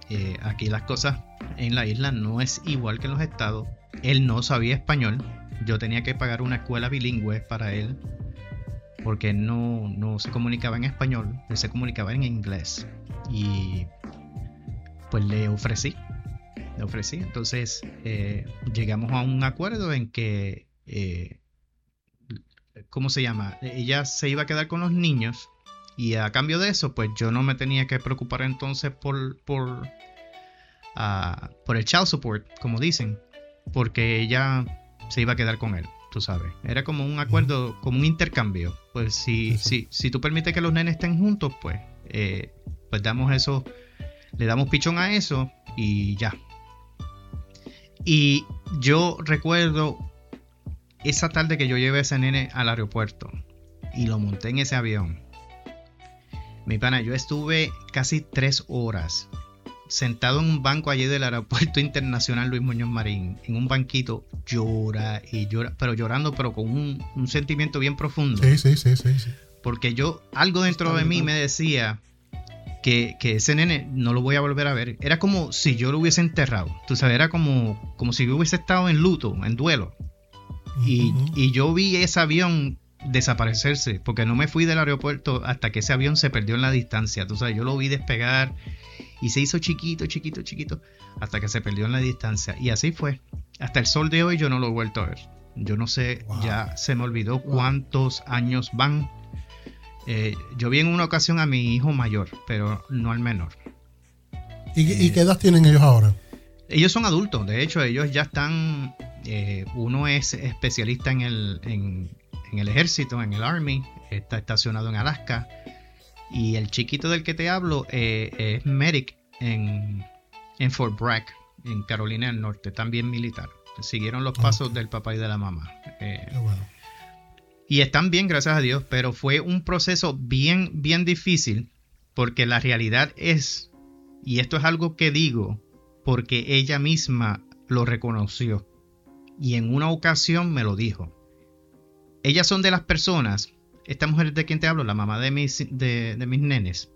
eh, aquí las cosas en la isla no es igual que en los estados. Él no sabía español. Yo tenía que pagar una escuela bilingüe para él. Porque no, no se comunicaba en español. Él se comunicaba en inglés. Y pues le ofrecí. Le ofrecí. Entonces eh, llegamos a un acuerdo en que... Eh, ¿Cómo se llama? Ella se iba a quedar con los niños y a cambio de eso, pues yo no me tenía que preocupar entonces por, por, ah, por el child support, como dicen, porque ella se iba a quedar con él, tú sabes. Era como un acuerdo, como un intercambio. Pues si, si, si tú permites que los nenes estén juntos, pues, eh, pues damos eso, le damos pichón a eso y ya. Y yo recuerdo esa tarde que yo llevé a ese nene al aeropuerto y lo monté en ese avión mi pana, yo estuve casi tres horas sentado en un banco allí del aeropuerto internacional Luis Muñoz Marín, en un banquito, llora y llora, pero llorando, pero con un, sentimiento bien profundo. Sí, sí, sí, sí, Porque yo, algo dentro de mí me decía que, ese nene no lo voy a volver a ver. Era como si yo lo hubiese enterrado. Tú sabes, era como, como si yo hubiese estado en luto, en duelo. y, y, yo vi ese avión desaparecerse, porque no me fui del aeropuerto hasta que ese avión se perdió en la distancia. Tú sabes, yo lo vi despegar y se hizo chiquito, chiquito, chiquito, hasta que se perdió en la distancia. Y así fue. Hasta el sol de hoy yo no lo he vuelto a ver. Yo no sé, ya se me olvidó cuántos años van. Eh, yo vi en una ocasión a mi hijo mayor, pero no al menor. ¿Y, ¿Y, qué edad tienen ellos ahora? Ellos son adultos, de hecho, ellos ya están Eh, uno es especialista en el, en, el ejército, en el Army, está estacionado en Alaska. Y el chiquito del que te hablo eh, es medic en, en Fort Bragg, en Carolina del Norte, también militar. Siguieron los pasos del papá y de la mamá. Eh, y están bien, gracias a Dios, pero fue un proceso bien, bien difícil porque la realidad es, y esto es algo que digo, porque ella misma lo reconoció y en una ocasión me lo dijo. Ellas son de las personas, esta mujer de quien te hablo, la mamá de mis, de, de mis nenes,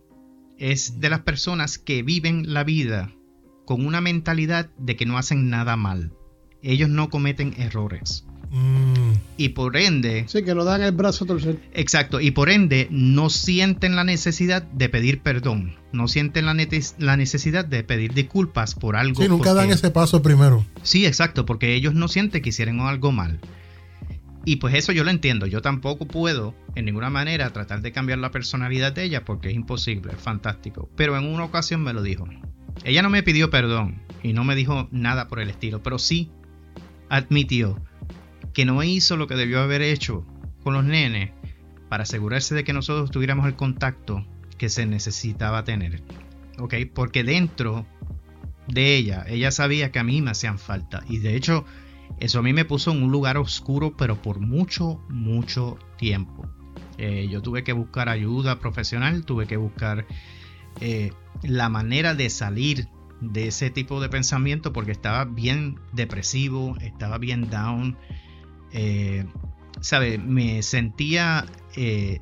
es de las personas que viven la vida con una mentalidad de que no hacen nada mal. Ellos no cometen errores. Mm. Y por ende... Sí, que no dan el brazo a torcer. Exacto, y por ende no sienten la necesidad de pedir perdón, no sienten la, la necesidad de pedir disculpas por algo. Sí, nunca dan ese paso primero. Sí, exacto, porque ellos no sienten que hicieron algo mal. Y pues eso yo lo entiendo, yo tampoco puedo en ninguna manera tratar de cambiar la personalidad de ella porque es imposible, es fantástico. Pero en una ocasión me lo dijo. Ella no me pidió perdón y no me dijo nada por el estilo, pero sí admitió que no hizo lo que debió haber hecho con los nenes para asegurarse de que nosotros tuviéramos el contacto que se necesitaba tener. ¿Ok? Porque dentro de ella, ella sabía que a mí me hacían falta. Y de hecho, eso a mí me puso en un lugar oscuro, pero por mucho, mucho tiempo. Eh, yo tuve que buscar ayuda profesional, tuve que buscar eh, la manera de salir de ese tipo de pensamiento porque estaba bien depresivo, estaba bien down eh, ¿sabes? Me sentía eh,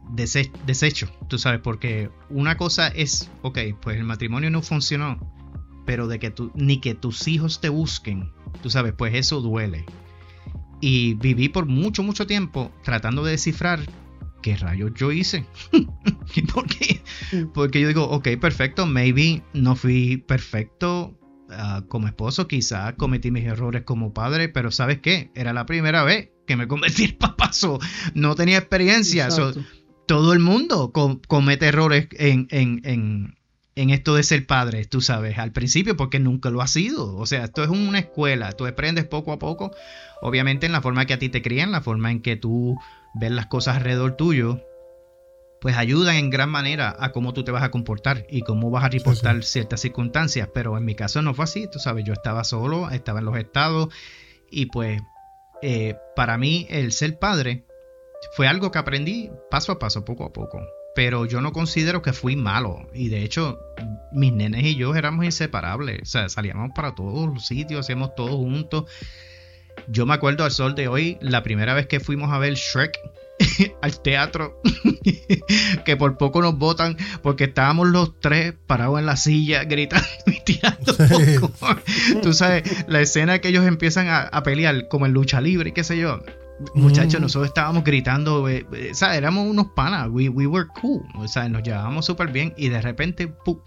deshecho, tú sabes, porque una cosa es, ok, pues el matrimonio no funcionó, pero de que tú, ni que tus hijos te busquen, tú sabes, pues eso duele. Y viví por mucho, mucho tiempo tratando de descifrar qué rayos yo hice. [LAUGHS] ¿Por qué? Mm. Porque yo digo, ok, perfecto, maybe no fui perfecto ah, como esposo, quizá cometí mis errores como padre, pero ¿sabes qué? Era la primera vez que me convertí en papazo. No tenía experiencia. todo el mundo comete errores en, en, en, esto de ser padre, tú sabes, al principio, porque nunca lo ha sido. O sea, esto es una escuela. Tú aprendes poco a poco, obviamente en la forma que a ti te crían, la forma en que tú ves las cosas alrededor tuyo. Pues ayudan en gran manera a cómo tú te vas a comportar y cómo vas a reportar ciertas circunstancias. Pero en mi caso no fue así, tú sabes, yo estaba solo, estaba en los estados y pues eh, para mí el ser padre fue algo que aprendí paso a paso, poco a poco. Pero yo no considero que fui malo. Y de hecho, mis nenes y yo éramos inseparables. O sea, salíamos para todos los sitios, hacíamos todo juntos. Yo me acuerdo al sol de hoy, la primera vez que fuimos a ver Shrek [LAUGHS] al teatro, [LAUGHS] que por poco nos votan porque estábamos los tres parados en la silla gritando y tirando poco. Tú sabes, la escena que ellos empiezan a, pelear como en lucha libre y qué sé yo. Muchachos, mm. nosotros estábamos gritando, eh, eh, o sea, éramos unos panas, we, we were cool, o sea, nos llevábamos súper bien y de repente, ¡pum!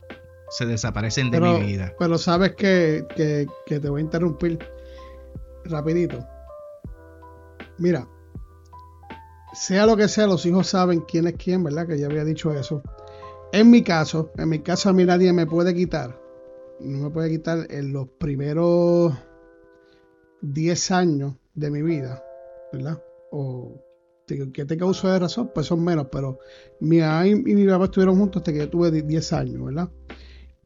se desaparecen de mi vida. Pero sabes que, que, que te voy a interrumpir rapidito. Mira, sea lo que sea, los hijos saben quién es quién, ¿verdad? Que ya había dicho eso. En mi caso, en mi caso a mí nadie me puede quitar. No me puede quitar en los primeros 10 años de mi vida, ¿verdad? O que te causó de razón, pues son menos, pero mi mamá y, mi papá estuvieron juntos hasta que yo tuve 10 años, ¿verdad?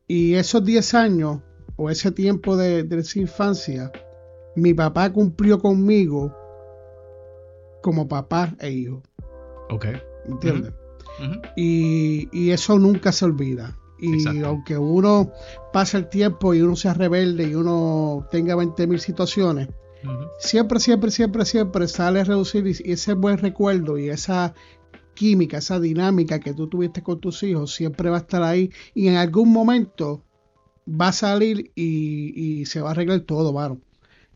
Y esos 10 años, o ese tiempo de, de esa infancia, mi papá cumplió conmigo como papá e hijo. Ok. ¿Entiendes? y, eso nunca se olvida. Y aunque uno pase el tiempo y uno sea rebelde y uno tenga 20.000 situaciones, siempre, siempre, siempre, siempre sale a reducir y ese buen recuerdo y esa química, esa dinámica que tú tuviste con tus hijos, siempre va a estar ahí y en algún momento va a salir y, se va a arreglar todo, varón.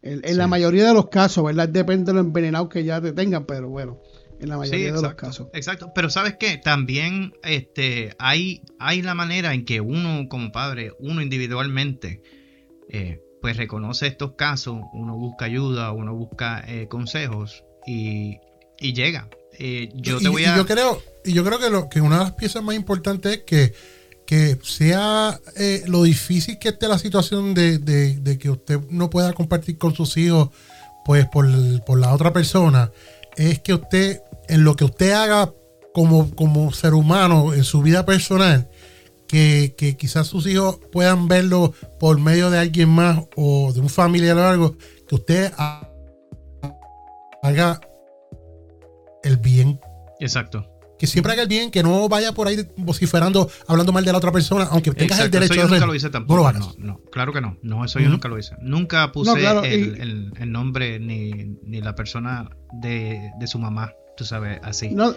En, la mayoría de los casos, ¿verdad? Depende de lo envenenado que ya te tengan, pero bueno, en la mayoría de los casos. Exacto, pero ¿sabes qué? También este, hay, hay la manera en que uno como padre, uno individualmente, eh, pues reconoce estos casos, uno busca ayuda, uno busca eh, consejos y, llega. Eh, yo te voy a... yo creo, y yo creo que, lo, que una de las piezas más importantes es que que sea eh, lo difícil que esté la situación de, que usted no pueda compartir con sus hijos pues por, por la otra persona, es que usted, en lo que usted haga como, como ser humano en su vida personal, que, que, quizás sus hijos puedan verlo por medio de alguien más o de un familiar o algo, que usted haga el bien. Exacto. Que siempre haga el bien, que no vaya por ahí vociferando, hablando mal de la otra persona, aunque tengas el derecho eso yo nunca lo hice tampoco. No lo No, hagas. no, claro que no. No, eso yo nunca lo hice. Nunca puse No, claro, el, y- el- el nombre ni, ni la persona de, de su mamá, tú sabes, así. No,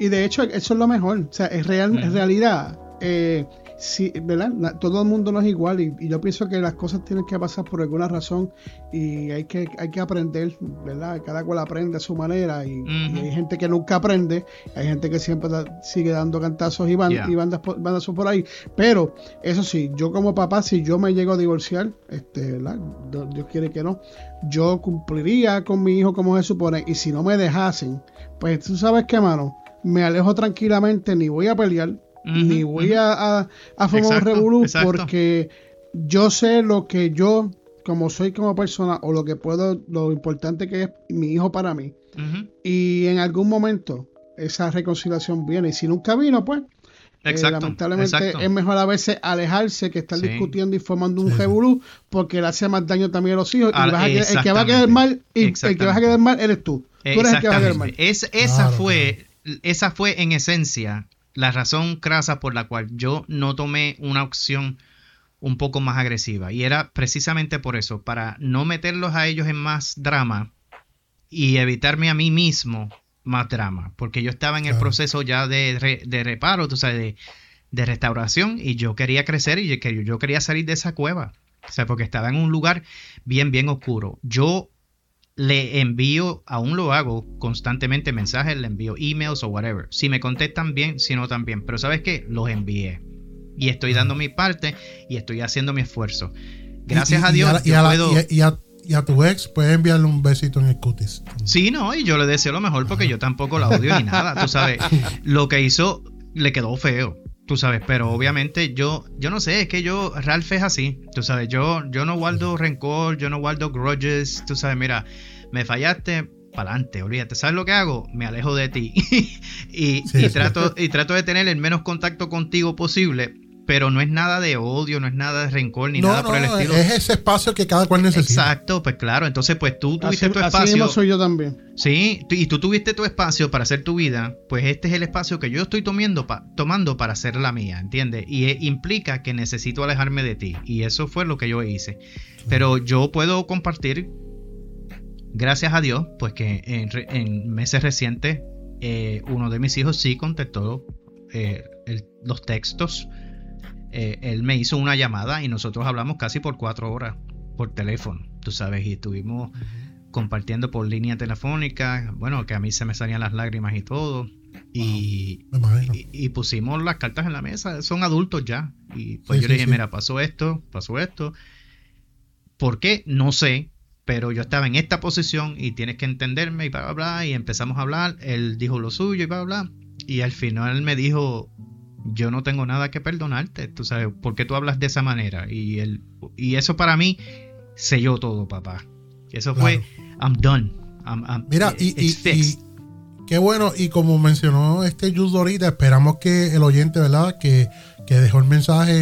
y de hecho, eso es lo mejor. O sea, es real, en Ujú. realidad, eh, sí, ¿verdad? Todo el mundo no es igual y, y yo pienso que las cosas tienen que pasar por alguna razón y hay que, hay que aprender, ¿verdad? Cada cual aprende a su manera y, hay gente que nunca aprende, hay gente que siempre da- sigue dando cantazos y, ban- Yeah. y bandas, por- bandazos por ahí. Pero, eso sí, yo como papá, si yo me llego a divorciar, este, ¿verdad? Dios Dios quiere que no, yo cumpliría con mi hijo como se supone y si no me dejasen, pues tú sabes qué, mano, me alejo tranquilamente, ni voy a pelear, Ni voy a, a, a formar un revolú, porque yo sé lo que yo, como soy como persona, o lo que puedo, lo importante que es mi hijo para mí. Y en algún momento esa reconciliación viene. Y si nunca vino, pues eh, lamentablemente exacto. es mejor a veces alejarse que estar Sí. discutiendo y formando un revolú porque le hace más daño también a los hijos. Y vas a quedar- el que va a quedar mal, y el que vas a quedar mal eres tú. Tú eres el que va a quedar mal. Es- esa, Claro, fue, esa fue en esencia la razón crasa por la cual yo no tomé una opción un poco más agresiva. Y era precisamente por eso, para no meterlos a ellos en más drama y evitarme a mí mismo más drama. Porque yo estaba en el Claro. proceso ya de, re- de reparo, tú sabes, de, de restauración y yo quería crecer y yo quería, yo quería salir de esa cueva. O sea, porque estaba en un lugar bien, bien oscuro. Yo le envío, aún lo hago constantemente mensajes, le envío emails o whatever. Si me contestan bien, si no también. Pero sabes qué, los envié. Y estoy dando mi parte y estoy haciendo mi esfuerzo. Gracias Y- y- a Dios, y yo a, la- puedo... y a- y a- y a tu ex puedes enviarle un besito en el cutis. Sí, no, y yo le deseo lo mejor porque yo tampoco la odio ni nada, tú sabes. [LAUGHS] Lo que hizo le quedó feo, tú sabes, pero obviamente yo, yo no sé, es que yo, Ralph es así, tú sabes, yo, yo no guardo rencor, yo no guardo grudges, tú sabes, mira, me fallaste, para adelante, olvídate, ¿sabes lo que hago? Me alejo de ti [LAUGHS] y, Sí, y trato, y trato de tener el menos contacto contigo posible, pero no es nada de odio, no es nada de rencor ni no, nada no, por el estilo. es ese espacio que cada cual necesita. Exacto, pues claro, entonces pues tú tuviste Así, tu así espacio. mismo soy yo también. Sí, y tú tuviste tu espacio para hacer tu vida, pues este es el espacio que yo estoy tomando, pa- tomando para hacer la mía, ¿entiendes? Y eh, implica que necesito alejarme de ti. Y eso fue lo que yo hice. Pero yo puedo compartir, gracias a Dios, pues que en, re- en meses recientes eh, uno de mis hijos sí contestó eh, el- los textos. Eh, él me hizo una llamada y nosotros hablamos casi por cuatro horas por teléfono, tú sabes, y estuvimos compartiendo por línea telefónica, bueno, que a mí se me salían las lágrimas y todo. Y, pusimos las cartas en la mesa, son adultos ya. Y pues Sí, yo le dije, sí. mira, pasó esto, pasó esto. ¿Por qué? No sé, pero yo estaba en esta posición y tienes que entenderme y bla, bla, bla. Y empezamos a hablar, él dijo lo suyo y bla. bla. Y al final me dijo, yo no tengo nada que perdonarte, tú sabes, ¿por qué tú hablas de esa manera? Y, él, y eso para mí selló todo, papá. Eso fue, I'm done. I'm- I'm- Mira, y, y- y qué bueno, y como mencionó este Jude ahorita, esperamos que el oyente, ¿verdad? Que, que dejó el mensaje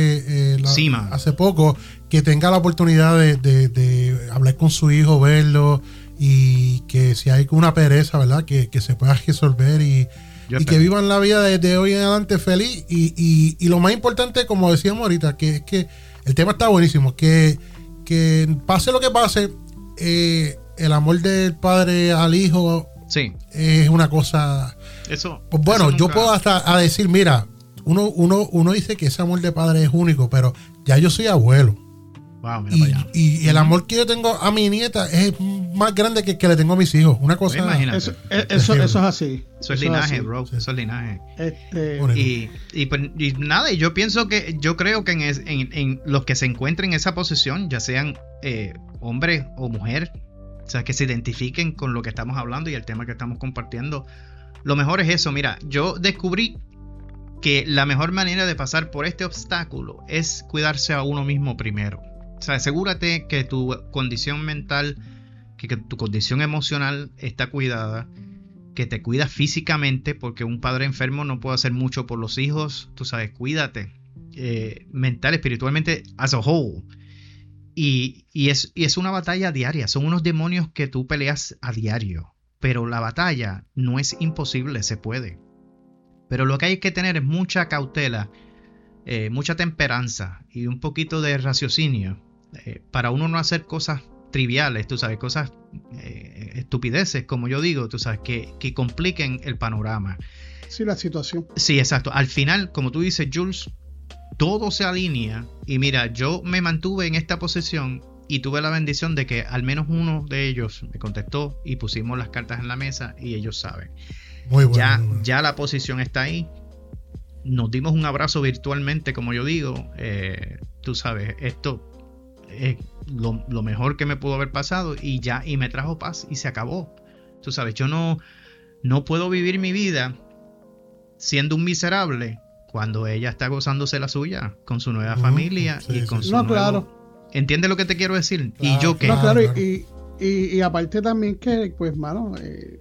eh, la- Sí, man. hace poco, que tenga la oportunidad de, de- de hablar con su hijo, verlo, y que si hay una pereza, ¿verdad? Que, que se pueda resolver y, Yo y que vivan la vida desde hoy en adelante feliz. Y, y- y lo más importante, como decíamos ahorita, que es que el tema está buenísimo, que, que pase lo que pase, eh, el amor del padre al hijo Sí, es una cosa. eso. Pues bueno, eso yo puedo hasta a decir, mira, uno, uno, uno dice que ese amor de padre es único, pero ya yo soy abuelo. Wow, mira Y, para allá. y el amor que yo tengo a mi nieta es más grande que el que le tengo a mis hijos. Una cosa. imagínate. Eso, eh, eso, eso es así. Eso es linaje, así. bro. Sí. Eso es linaje. Este. Y, y, pues, y nada, y yo pienso que, yo creo que en, es- en- en los que se encuentren en esa posición, ya sean eh, hombre o mujer, o sea, que se identifiquen con lo que estamos hablando y el tema que estamos compartiendo, lo mejor es eso. Mira, yo descubrí que la mejor manera de pasar por este obstáculo es cuidarse a uno mismo primero. O asegúrate que tu condición mental que, que tu condición emocional está cuidada, que te cuidas físicamente, porque un padre enfermo no puede hacer mucho por los hijos, tú sabes, cuídate, eh, mental, espiritualmente, as a whole. Y, y, es, y es una batalla diaria, son unos demonios que tú peleas a diario, pero la batalla no es imposible, se puede. Pero lo que hay que tener es mucha cautela, eh, mucha temperanza y un poquito de raciocinio eh, para uno no hacer cosas triviales, tú sabes, cosas eh, estupideces, como yo digo, tú sabes, que, que compliquen el panorama. Sí, la situación. Sí, exacto. Al final, como tú dices, Jules, todo se alinea y mira, yo me mantuve en esta posición y tuve la bendición de que al menos uno de ellos me contestó y pusimos las cartas en la mesa y ellos saben. Muy bueno. ya, muy bueno. ya la posición está ahí. Nos dimos un abrazo virtualmente, como yo digo. Eh, tú sabes, esto es lo, lo mejor que me pudo haber pasado y ya, y me trajo paz y se acabó. Tú sabes, yo no, no puedo vivir mi vida siendo un miserable cuando ella está gozándose la suya con su nueva familia sí, y con sí. su No, nuevo- claro. ¿Entiendes lo que te quiero decir? y yo que... No, claro. y, y, y aparte también que, pues, mano, eh,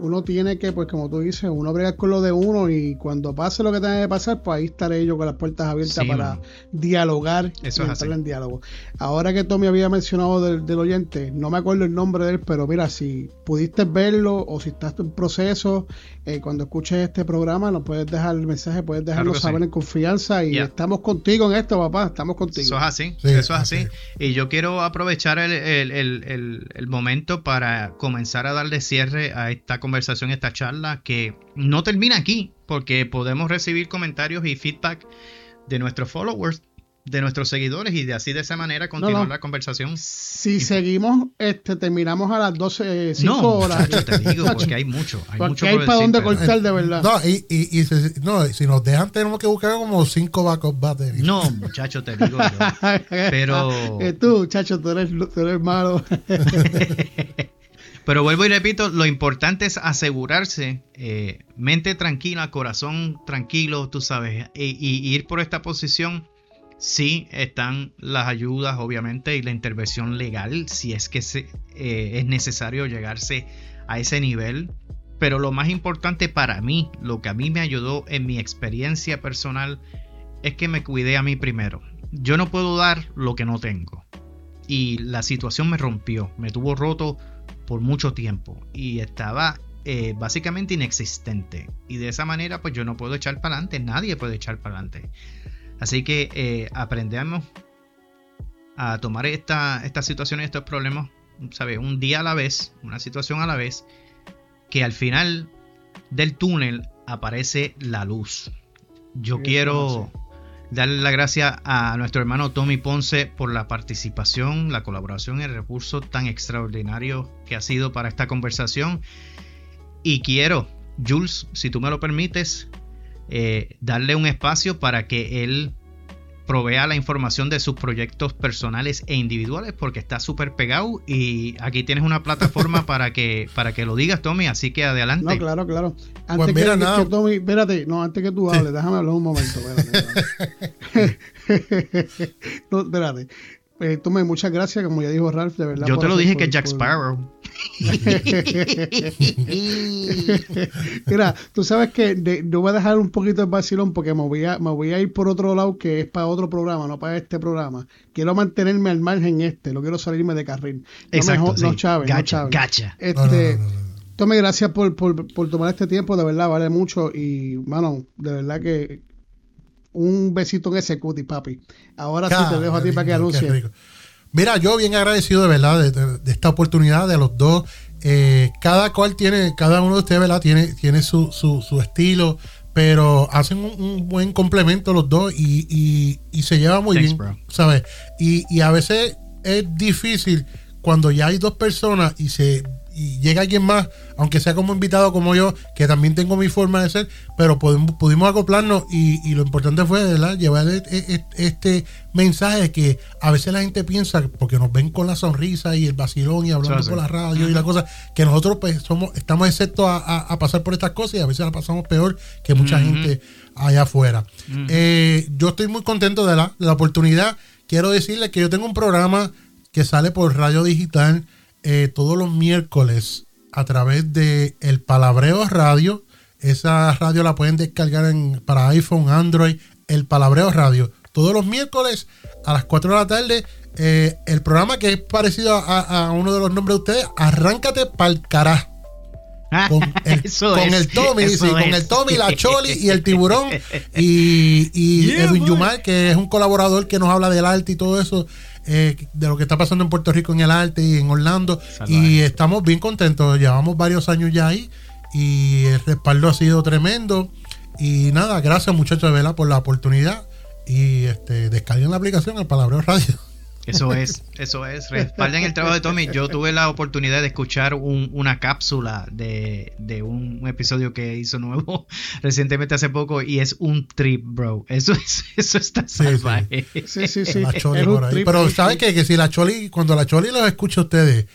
uno tiene que, pues, como tú dices, uno bregar con lo de uno y cuando pase lo que tenga que pasar, pues ahí estaré yo con las puertas abiertas Sí, para dialogar Eso y es entrar así. en diálogo. Ahora que Tommy había mencionado del, del oyente, no me acuerdo el nombre de él, pero mira, si pudiste verlo o si estás en proceso, eh, cuando escuches este programa, nos puedes dejar el mensaje, puedes dejarlo saber sí. en confianza y estamos contigo en esto, papá, estamos contigo. Eso es así, Sí, eso es así. así. Y yo quiero aprovechar el, el- el- el- el momento para comenzar a darle cierre a esta conversación, esta charla, que no termina aquí, porque podemos recibir comentarios y feedback de nuestros followers, de nuestros seguidores, y de así de esa manera continuar no. la conversación. Si seguimos, este, terminamos a las 12, 5 No, [LAUGHS] horas. muchacho, te digo, porque hay mucho. Hay Porque mucho hay por para dónde cortar de verdad. No, y, y, y si, no, si nos dejan, tenemos que buscar como cinco backup batteries. No, muchacho, te digo yo. [LAUGHS] Pero- Eh, tú, chacho, tú eres, tú eres malo. [LAUGHS] Pero vuelvo y repito, lo importante es asegurarse, eh, mente tranquila, corazón tranquilo, tú sabes, y, ir por esta posición. Sí están las ayudas, obviamente, y la intervención legal, si es que se, eh, es necesario llegarse a ese nivel. Pero lo más importante para mí, lo que a mí me ayudó en mi experiencia personal, es que me cuidé a mí primero. Yo no puedo dar lo que no tengo. Y la situación me rompió, me tuvo roto por mucho tiempo y estaba eh, básicamente inexistente. Y de esa manera, pues yo no puedo echar para adelante, nadie puede echar para adelante. Así que eh, aprendemos a tomar esta, estas situaciones, estos problemas, ¿sabes? Un día a la vez, una situación a la vez, que al final del túnel aparece la luz. Yo quiero darle las gracias a nuestro hermano Tommy Ponce por la participación, la colaboración y el recurso tan extraordinario que ha sido para esta conversación. Y quiero, Jules, si tú me lo permites, eh, darle un espacio para que él provea la información de sus proyectos personales e individuales porque está súper pegado y aquí tienes una plataforma [LAUGHS] para que para que lo digas Tommy así que adelante No, claro, claro. Antes Pues que, mira, que- nada. que Tommy, espérate, no, antes que tú Sí. hables, déjame hablar un momento. Espérate. [LAUGHS] [LAUGHS] no, espérate. Eh, Tommy, muchas gracias, como ya dijo Ralph, de verdad. yo te lo dije por- que es Jack por- Sparrow Mira, tú sabes que de- yo voy a dejar un poquito el vacilón porque me voy, a, me voy a ir por otro lado que es para otro programa, no para este programa. Quiero mantenerme al margen este, no quiero salirme de carril. No, exacto no, sí. Chávez, no, gacha, Chávez. gacha. Este, No, no, no, no, no. Tommy, gracias por, por, por tomar este tiempo, de verdad, vale mucho. Y, mano, de verdad que un besito en ese cuti, papi. Ahora sí te dejo a ti para que anuncies. Mira, yo bien agradecido de verdad de, de- de esta oportunidad de los dos. Eh, cada cual tiene, cada uno de ustedes, ¿verdad? Tiene, tiene su, su, su estilo, pero hacen un, un buen complemento los dos y, y, y se lleva muy Thanks, bien, bro. ¿sabes? Y, y a veces es difícil cuando ya hay dos personas y se y llega alguien más, aunque sea como invitado como yo, que también tengo mi forma de ser, pero pudimos, pudimos acoplarnos y, y lo importante fue ¿verdad? llevar e- e- este mensaje de que a veces la gente piensa, porque nos ven con la sonrisa y el vacilón y hablando Sí, sí. por la radio y la cosa, que nosotros pues somos, estamos exceptos a, a- a pasar por estas cosas y a veces la pasamos peor que mucha gente allá afuera. Eh, yo estoy muy contento de la, de la oportunidad. Quiero decirles que yo tengo un programa que sale por radio digital eh, todos los miércoles a través de El Palabreo Radio. Esa radio la pueden descargar en, para iPhone, Android, El Palabreo Radio. Todos los miércoles a las 4 de la tarde. eh, el programa que es parecido a, a uno de los nombres de ustedes, Arráncate pa'l carajo. Con [LAUGHS] el, con es, el Tommy, sí, con el Tommy, la [LAUGHS] Choli y el tiburón. Y, y Yeah, Edwin boy. Yumar, que es un colaborador que nos habla del arte y todo eso, eh, de lo que está pasando en Puerto Rico en el arte y en Orlando. Y estamos bien contentos. Llevamos varios años ya ahí y el respaldo ha sido tremendo. Y nada, gracias muchachos de Vela por la oportunidad. Y este descarguen la aplicación al Palabreo Radio. Eso es, eso es. Respalden el trabajo de Tommy. Yo tuve la oportunidad de escuchar un- una cápsula de, de un, un episodio que hizo nuevo [LAUGHS] recientemente hace poco y es un trip, bro. Eso es, eso está Sí, sí. salvaje. Sí, sí, sí. La Choli Es por ahí. trip. Pero ¿saben qué? Que si la Choli, cuando la Choli los escucha a ustedes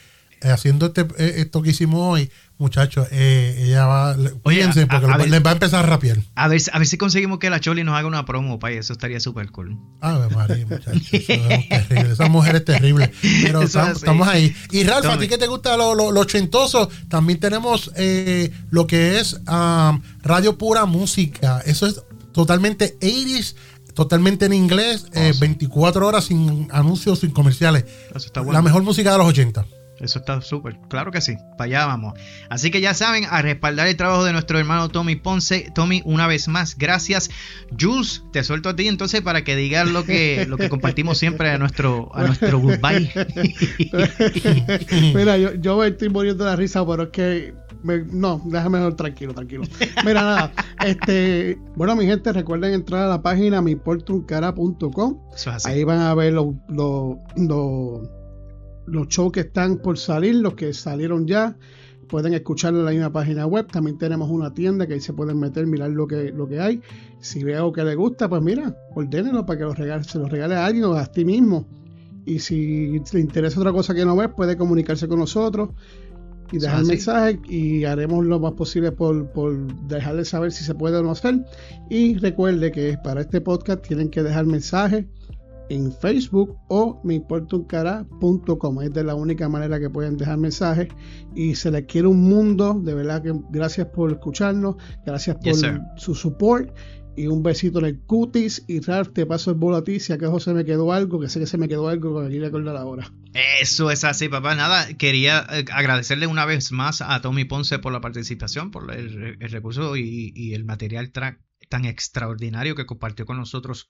eh, haciendo este, eh, esto que hicimos hoy, muchachos, eh, ella va, cuídense a- porque a ver. les va a empezar a rapear. A ver, a ver si conseguimos que la Choli nos haga una promo, pay. Eso estaría súper cool. Ave María, muchachos, es [LAUGHS] terrible. Esa mujer es terrible. Pero estamos, ahí. Y Ralph, a ti que te gusta lo, lo, lo también tenemos eh, lo que es um, Radio Pura Música. Eso es totalmente 80s, totalmente en inglés, eh, Awesome. 24 horas sin anuncios, sin comerciales. Eso está La mejor música de los 80. Eso está súper, claro que sí, para allá vamos. Así que ya saben, a respaldar el trabajo de nuestro hermano Tommy Ponce. Tommy, una vez más, gracias. Jules, te suelto a ti entonces para que digas lo que, lo que compartimos siempre a nuestro, a nuestro goodbye. [LAUGHS] Mira, yo, yo me estoy muriendo de la risa, pero es que. me- no, déjame mejor tranquilo, tranquilo. Mira, nada. Este, bueno, mi gente, recuerden entrar a la página miportuncara.com. Eso es. Ahí van a ver los, los, los shows que están por salir, los que salieron ya. Pueden escucharlo en la misma página web. También tenemos una tienda que ahí se pueden meter, mirar lo que, lo que hay. Si ve algo que le gusta, pues mira, ordénelo para que regale, se lo regale a alguien o a ti mismo. Y si le interesa otra cosa que no ves, puede comunicarse con nosotros y dejar mensaje y haremos lo más posible por, por dejarle saber si se puede o no hacer. Y recuerde que para este podcast tienen que dejar mensaje en Facebook o meimportuncara.com. Es de la única manera que pueden dejar mensajes. Y se les quiere un mundo. De verdad que gracias por escucharnos. Gracias por Yes, su support. Y un besito en el cutis. Y Ralph, te paso el bolo a ti. Si acaso se me quedó algo, que sé que se me quedó algo, que aquí recordar ahora. Eso es así, papá. Nada, quería eh, agradecerle una vez más a Tommy Ponce por la participación, por el, el recurso y, y el material tan extraordinario que compartió con nosotros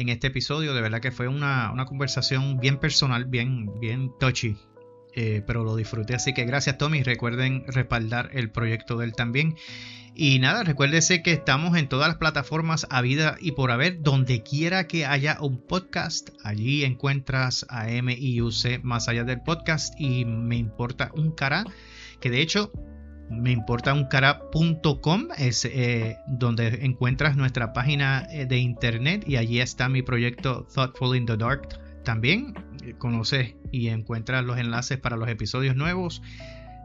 en este episodio. De verdad que fue una, una conversación bien personal, bien, bien touchy. eh, pero lo disfruté, así que gracias Tommy. Recuerden respaldar el proyecto de él también. Y nada, recuérdese que estamos en todas las plataformas a vida y por haber, donde quiera que haya un podcast, allí encuentras a MIUC más allá del podcast y me importa un cara, que de hecho me importa un cara.com es eh, donde encuentras nuestra página eh, de internet y allí está mi proyecto Thoughtful in the Dark también. Eh, Conoces y encuentras los enlaces para los episodios nuevos.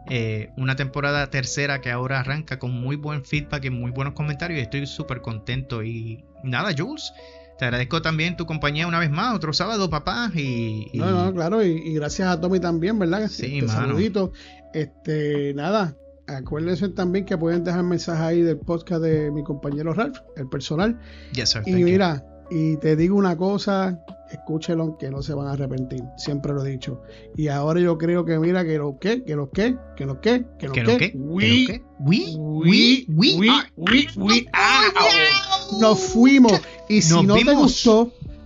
Eh, una temporada tercera que ahora arranca con muy buen feedback y muy buenos comentarios. Estoy súper contento. Y nada, Jules, te agradezco también tu compañía una vez más. Otro sábado, papá. Y, y- No, no, claro, y, y gracias a Tommy también, ¿verdad? Sí, Este, mano. saludito. Este, nada, acuérdense también que pueden dejar mensajes ahí del podcast de mi compañero Ralph, el personal. Yes, sir, Y you. mira, y te digo una cosa, escúchelo que no se van a arrepentir, siempre lo he dicho. Y ahora yo creo que mira que lo que, que lo que, que lo que, que lo ¿Que que, lo que? we- ¿Que lo que? We, we, we, we we, are- we, we are. nos fuimos. Y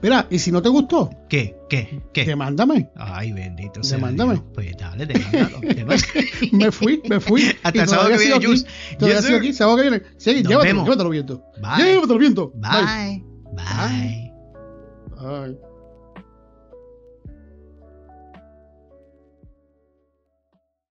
mira, y si no te gustó, ¿Qué? ¿Qué? ¿Qué? demándame. Ay, bendito sea Demándame. Dios. Pues dale, demándalo. [LAUGHS] Me fui, me fui. [LAUGHS] Hasta el sábado que viene, Jules. Todavía sigo aquí, sábado que viene. Sí, llévatelo, llévatelo viento. Bye. Llévatelo viento. Bye. Bye. Bye.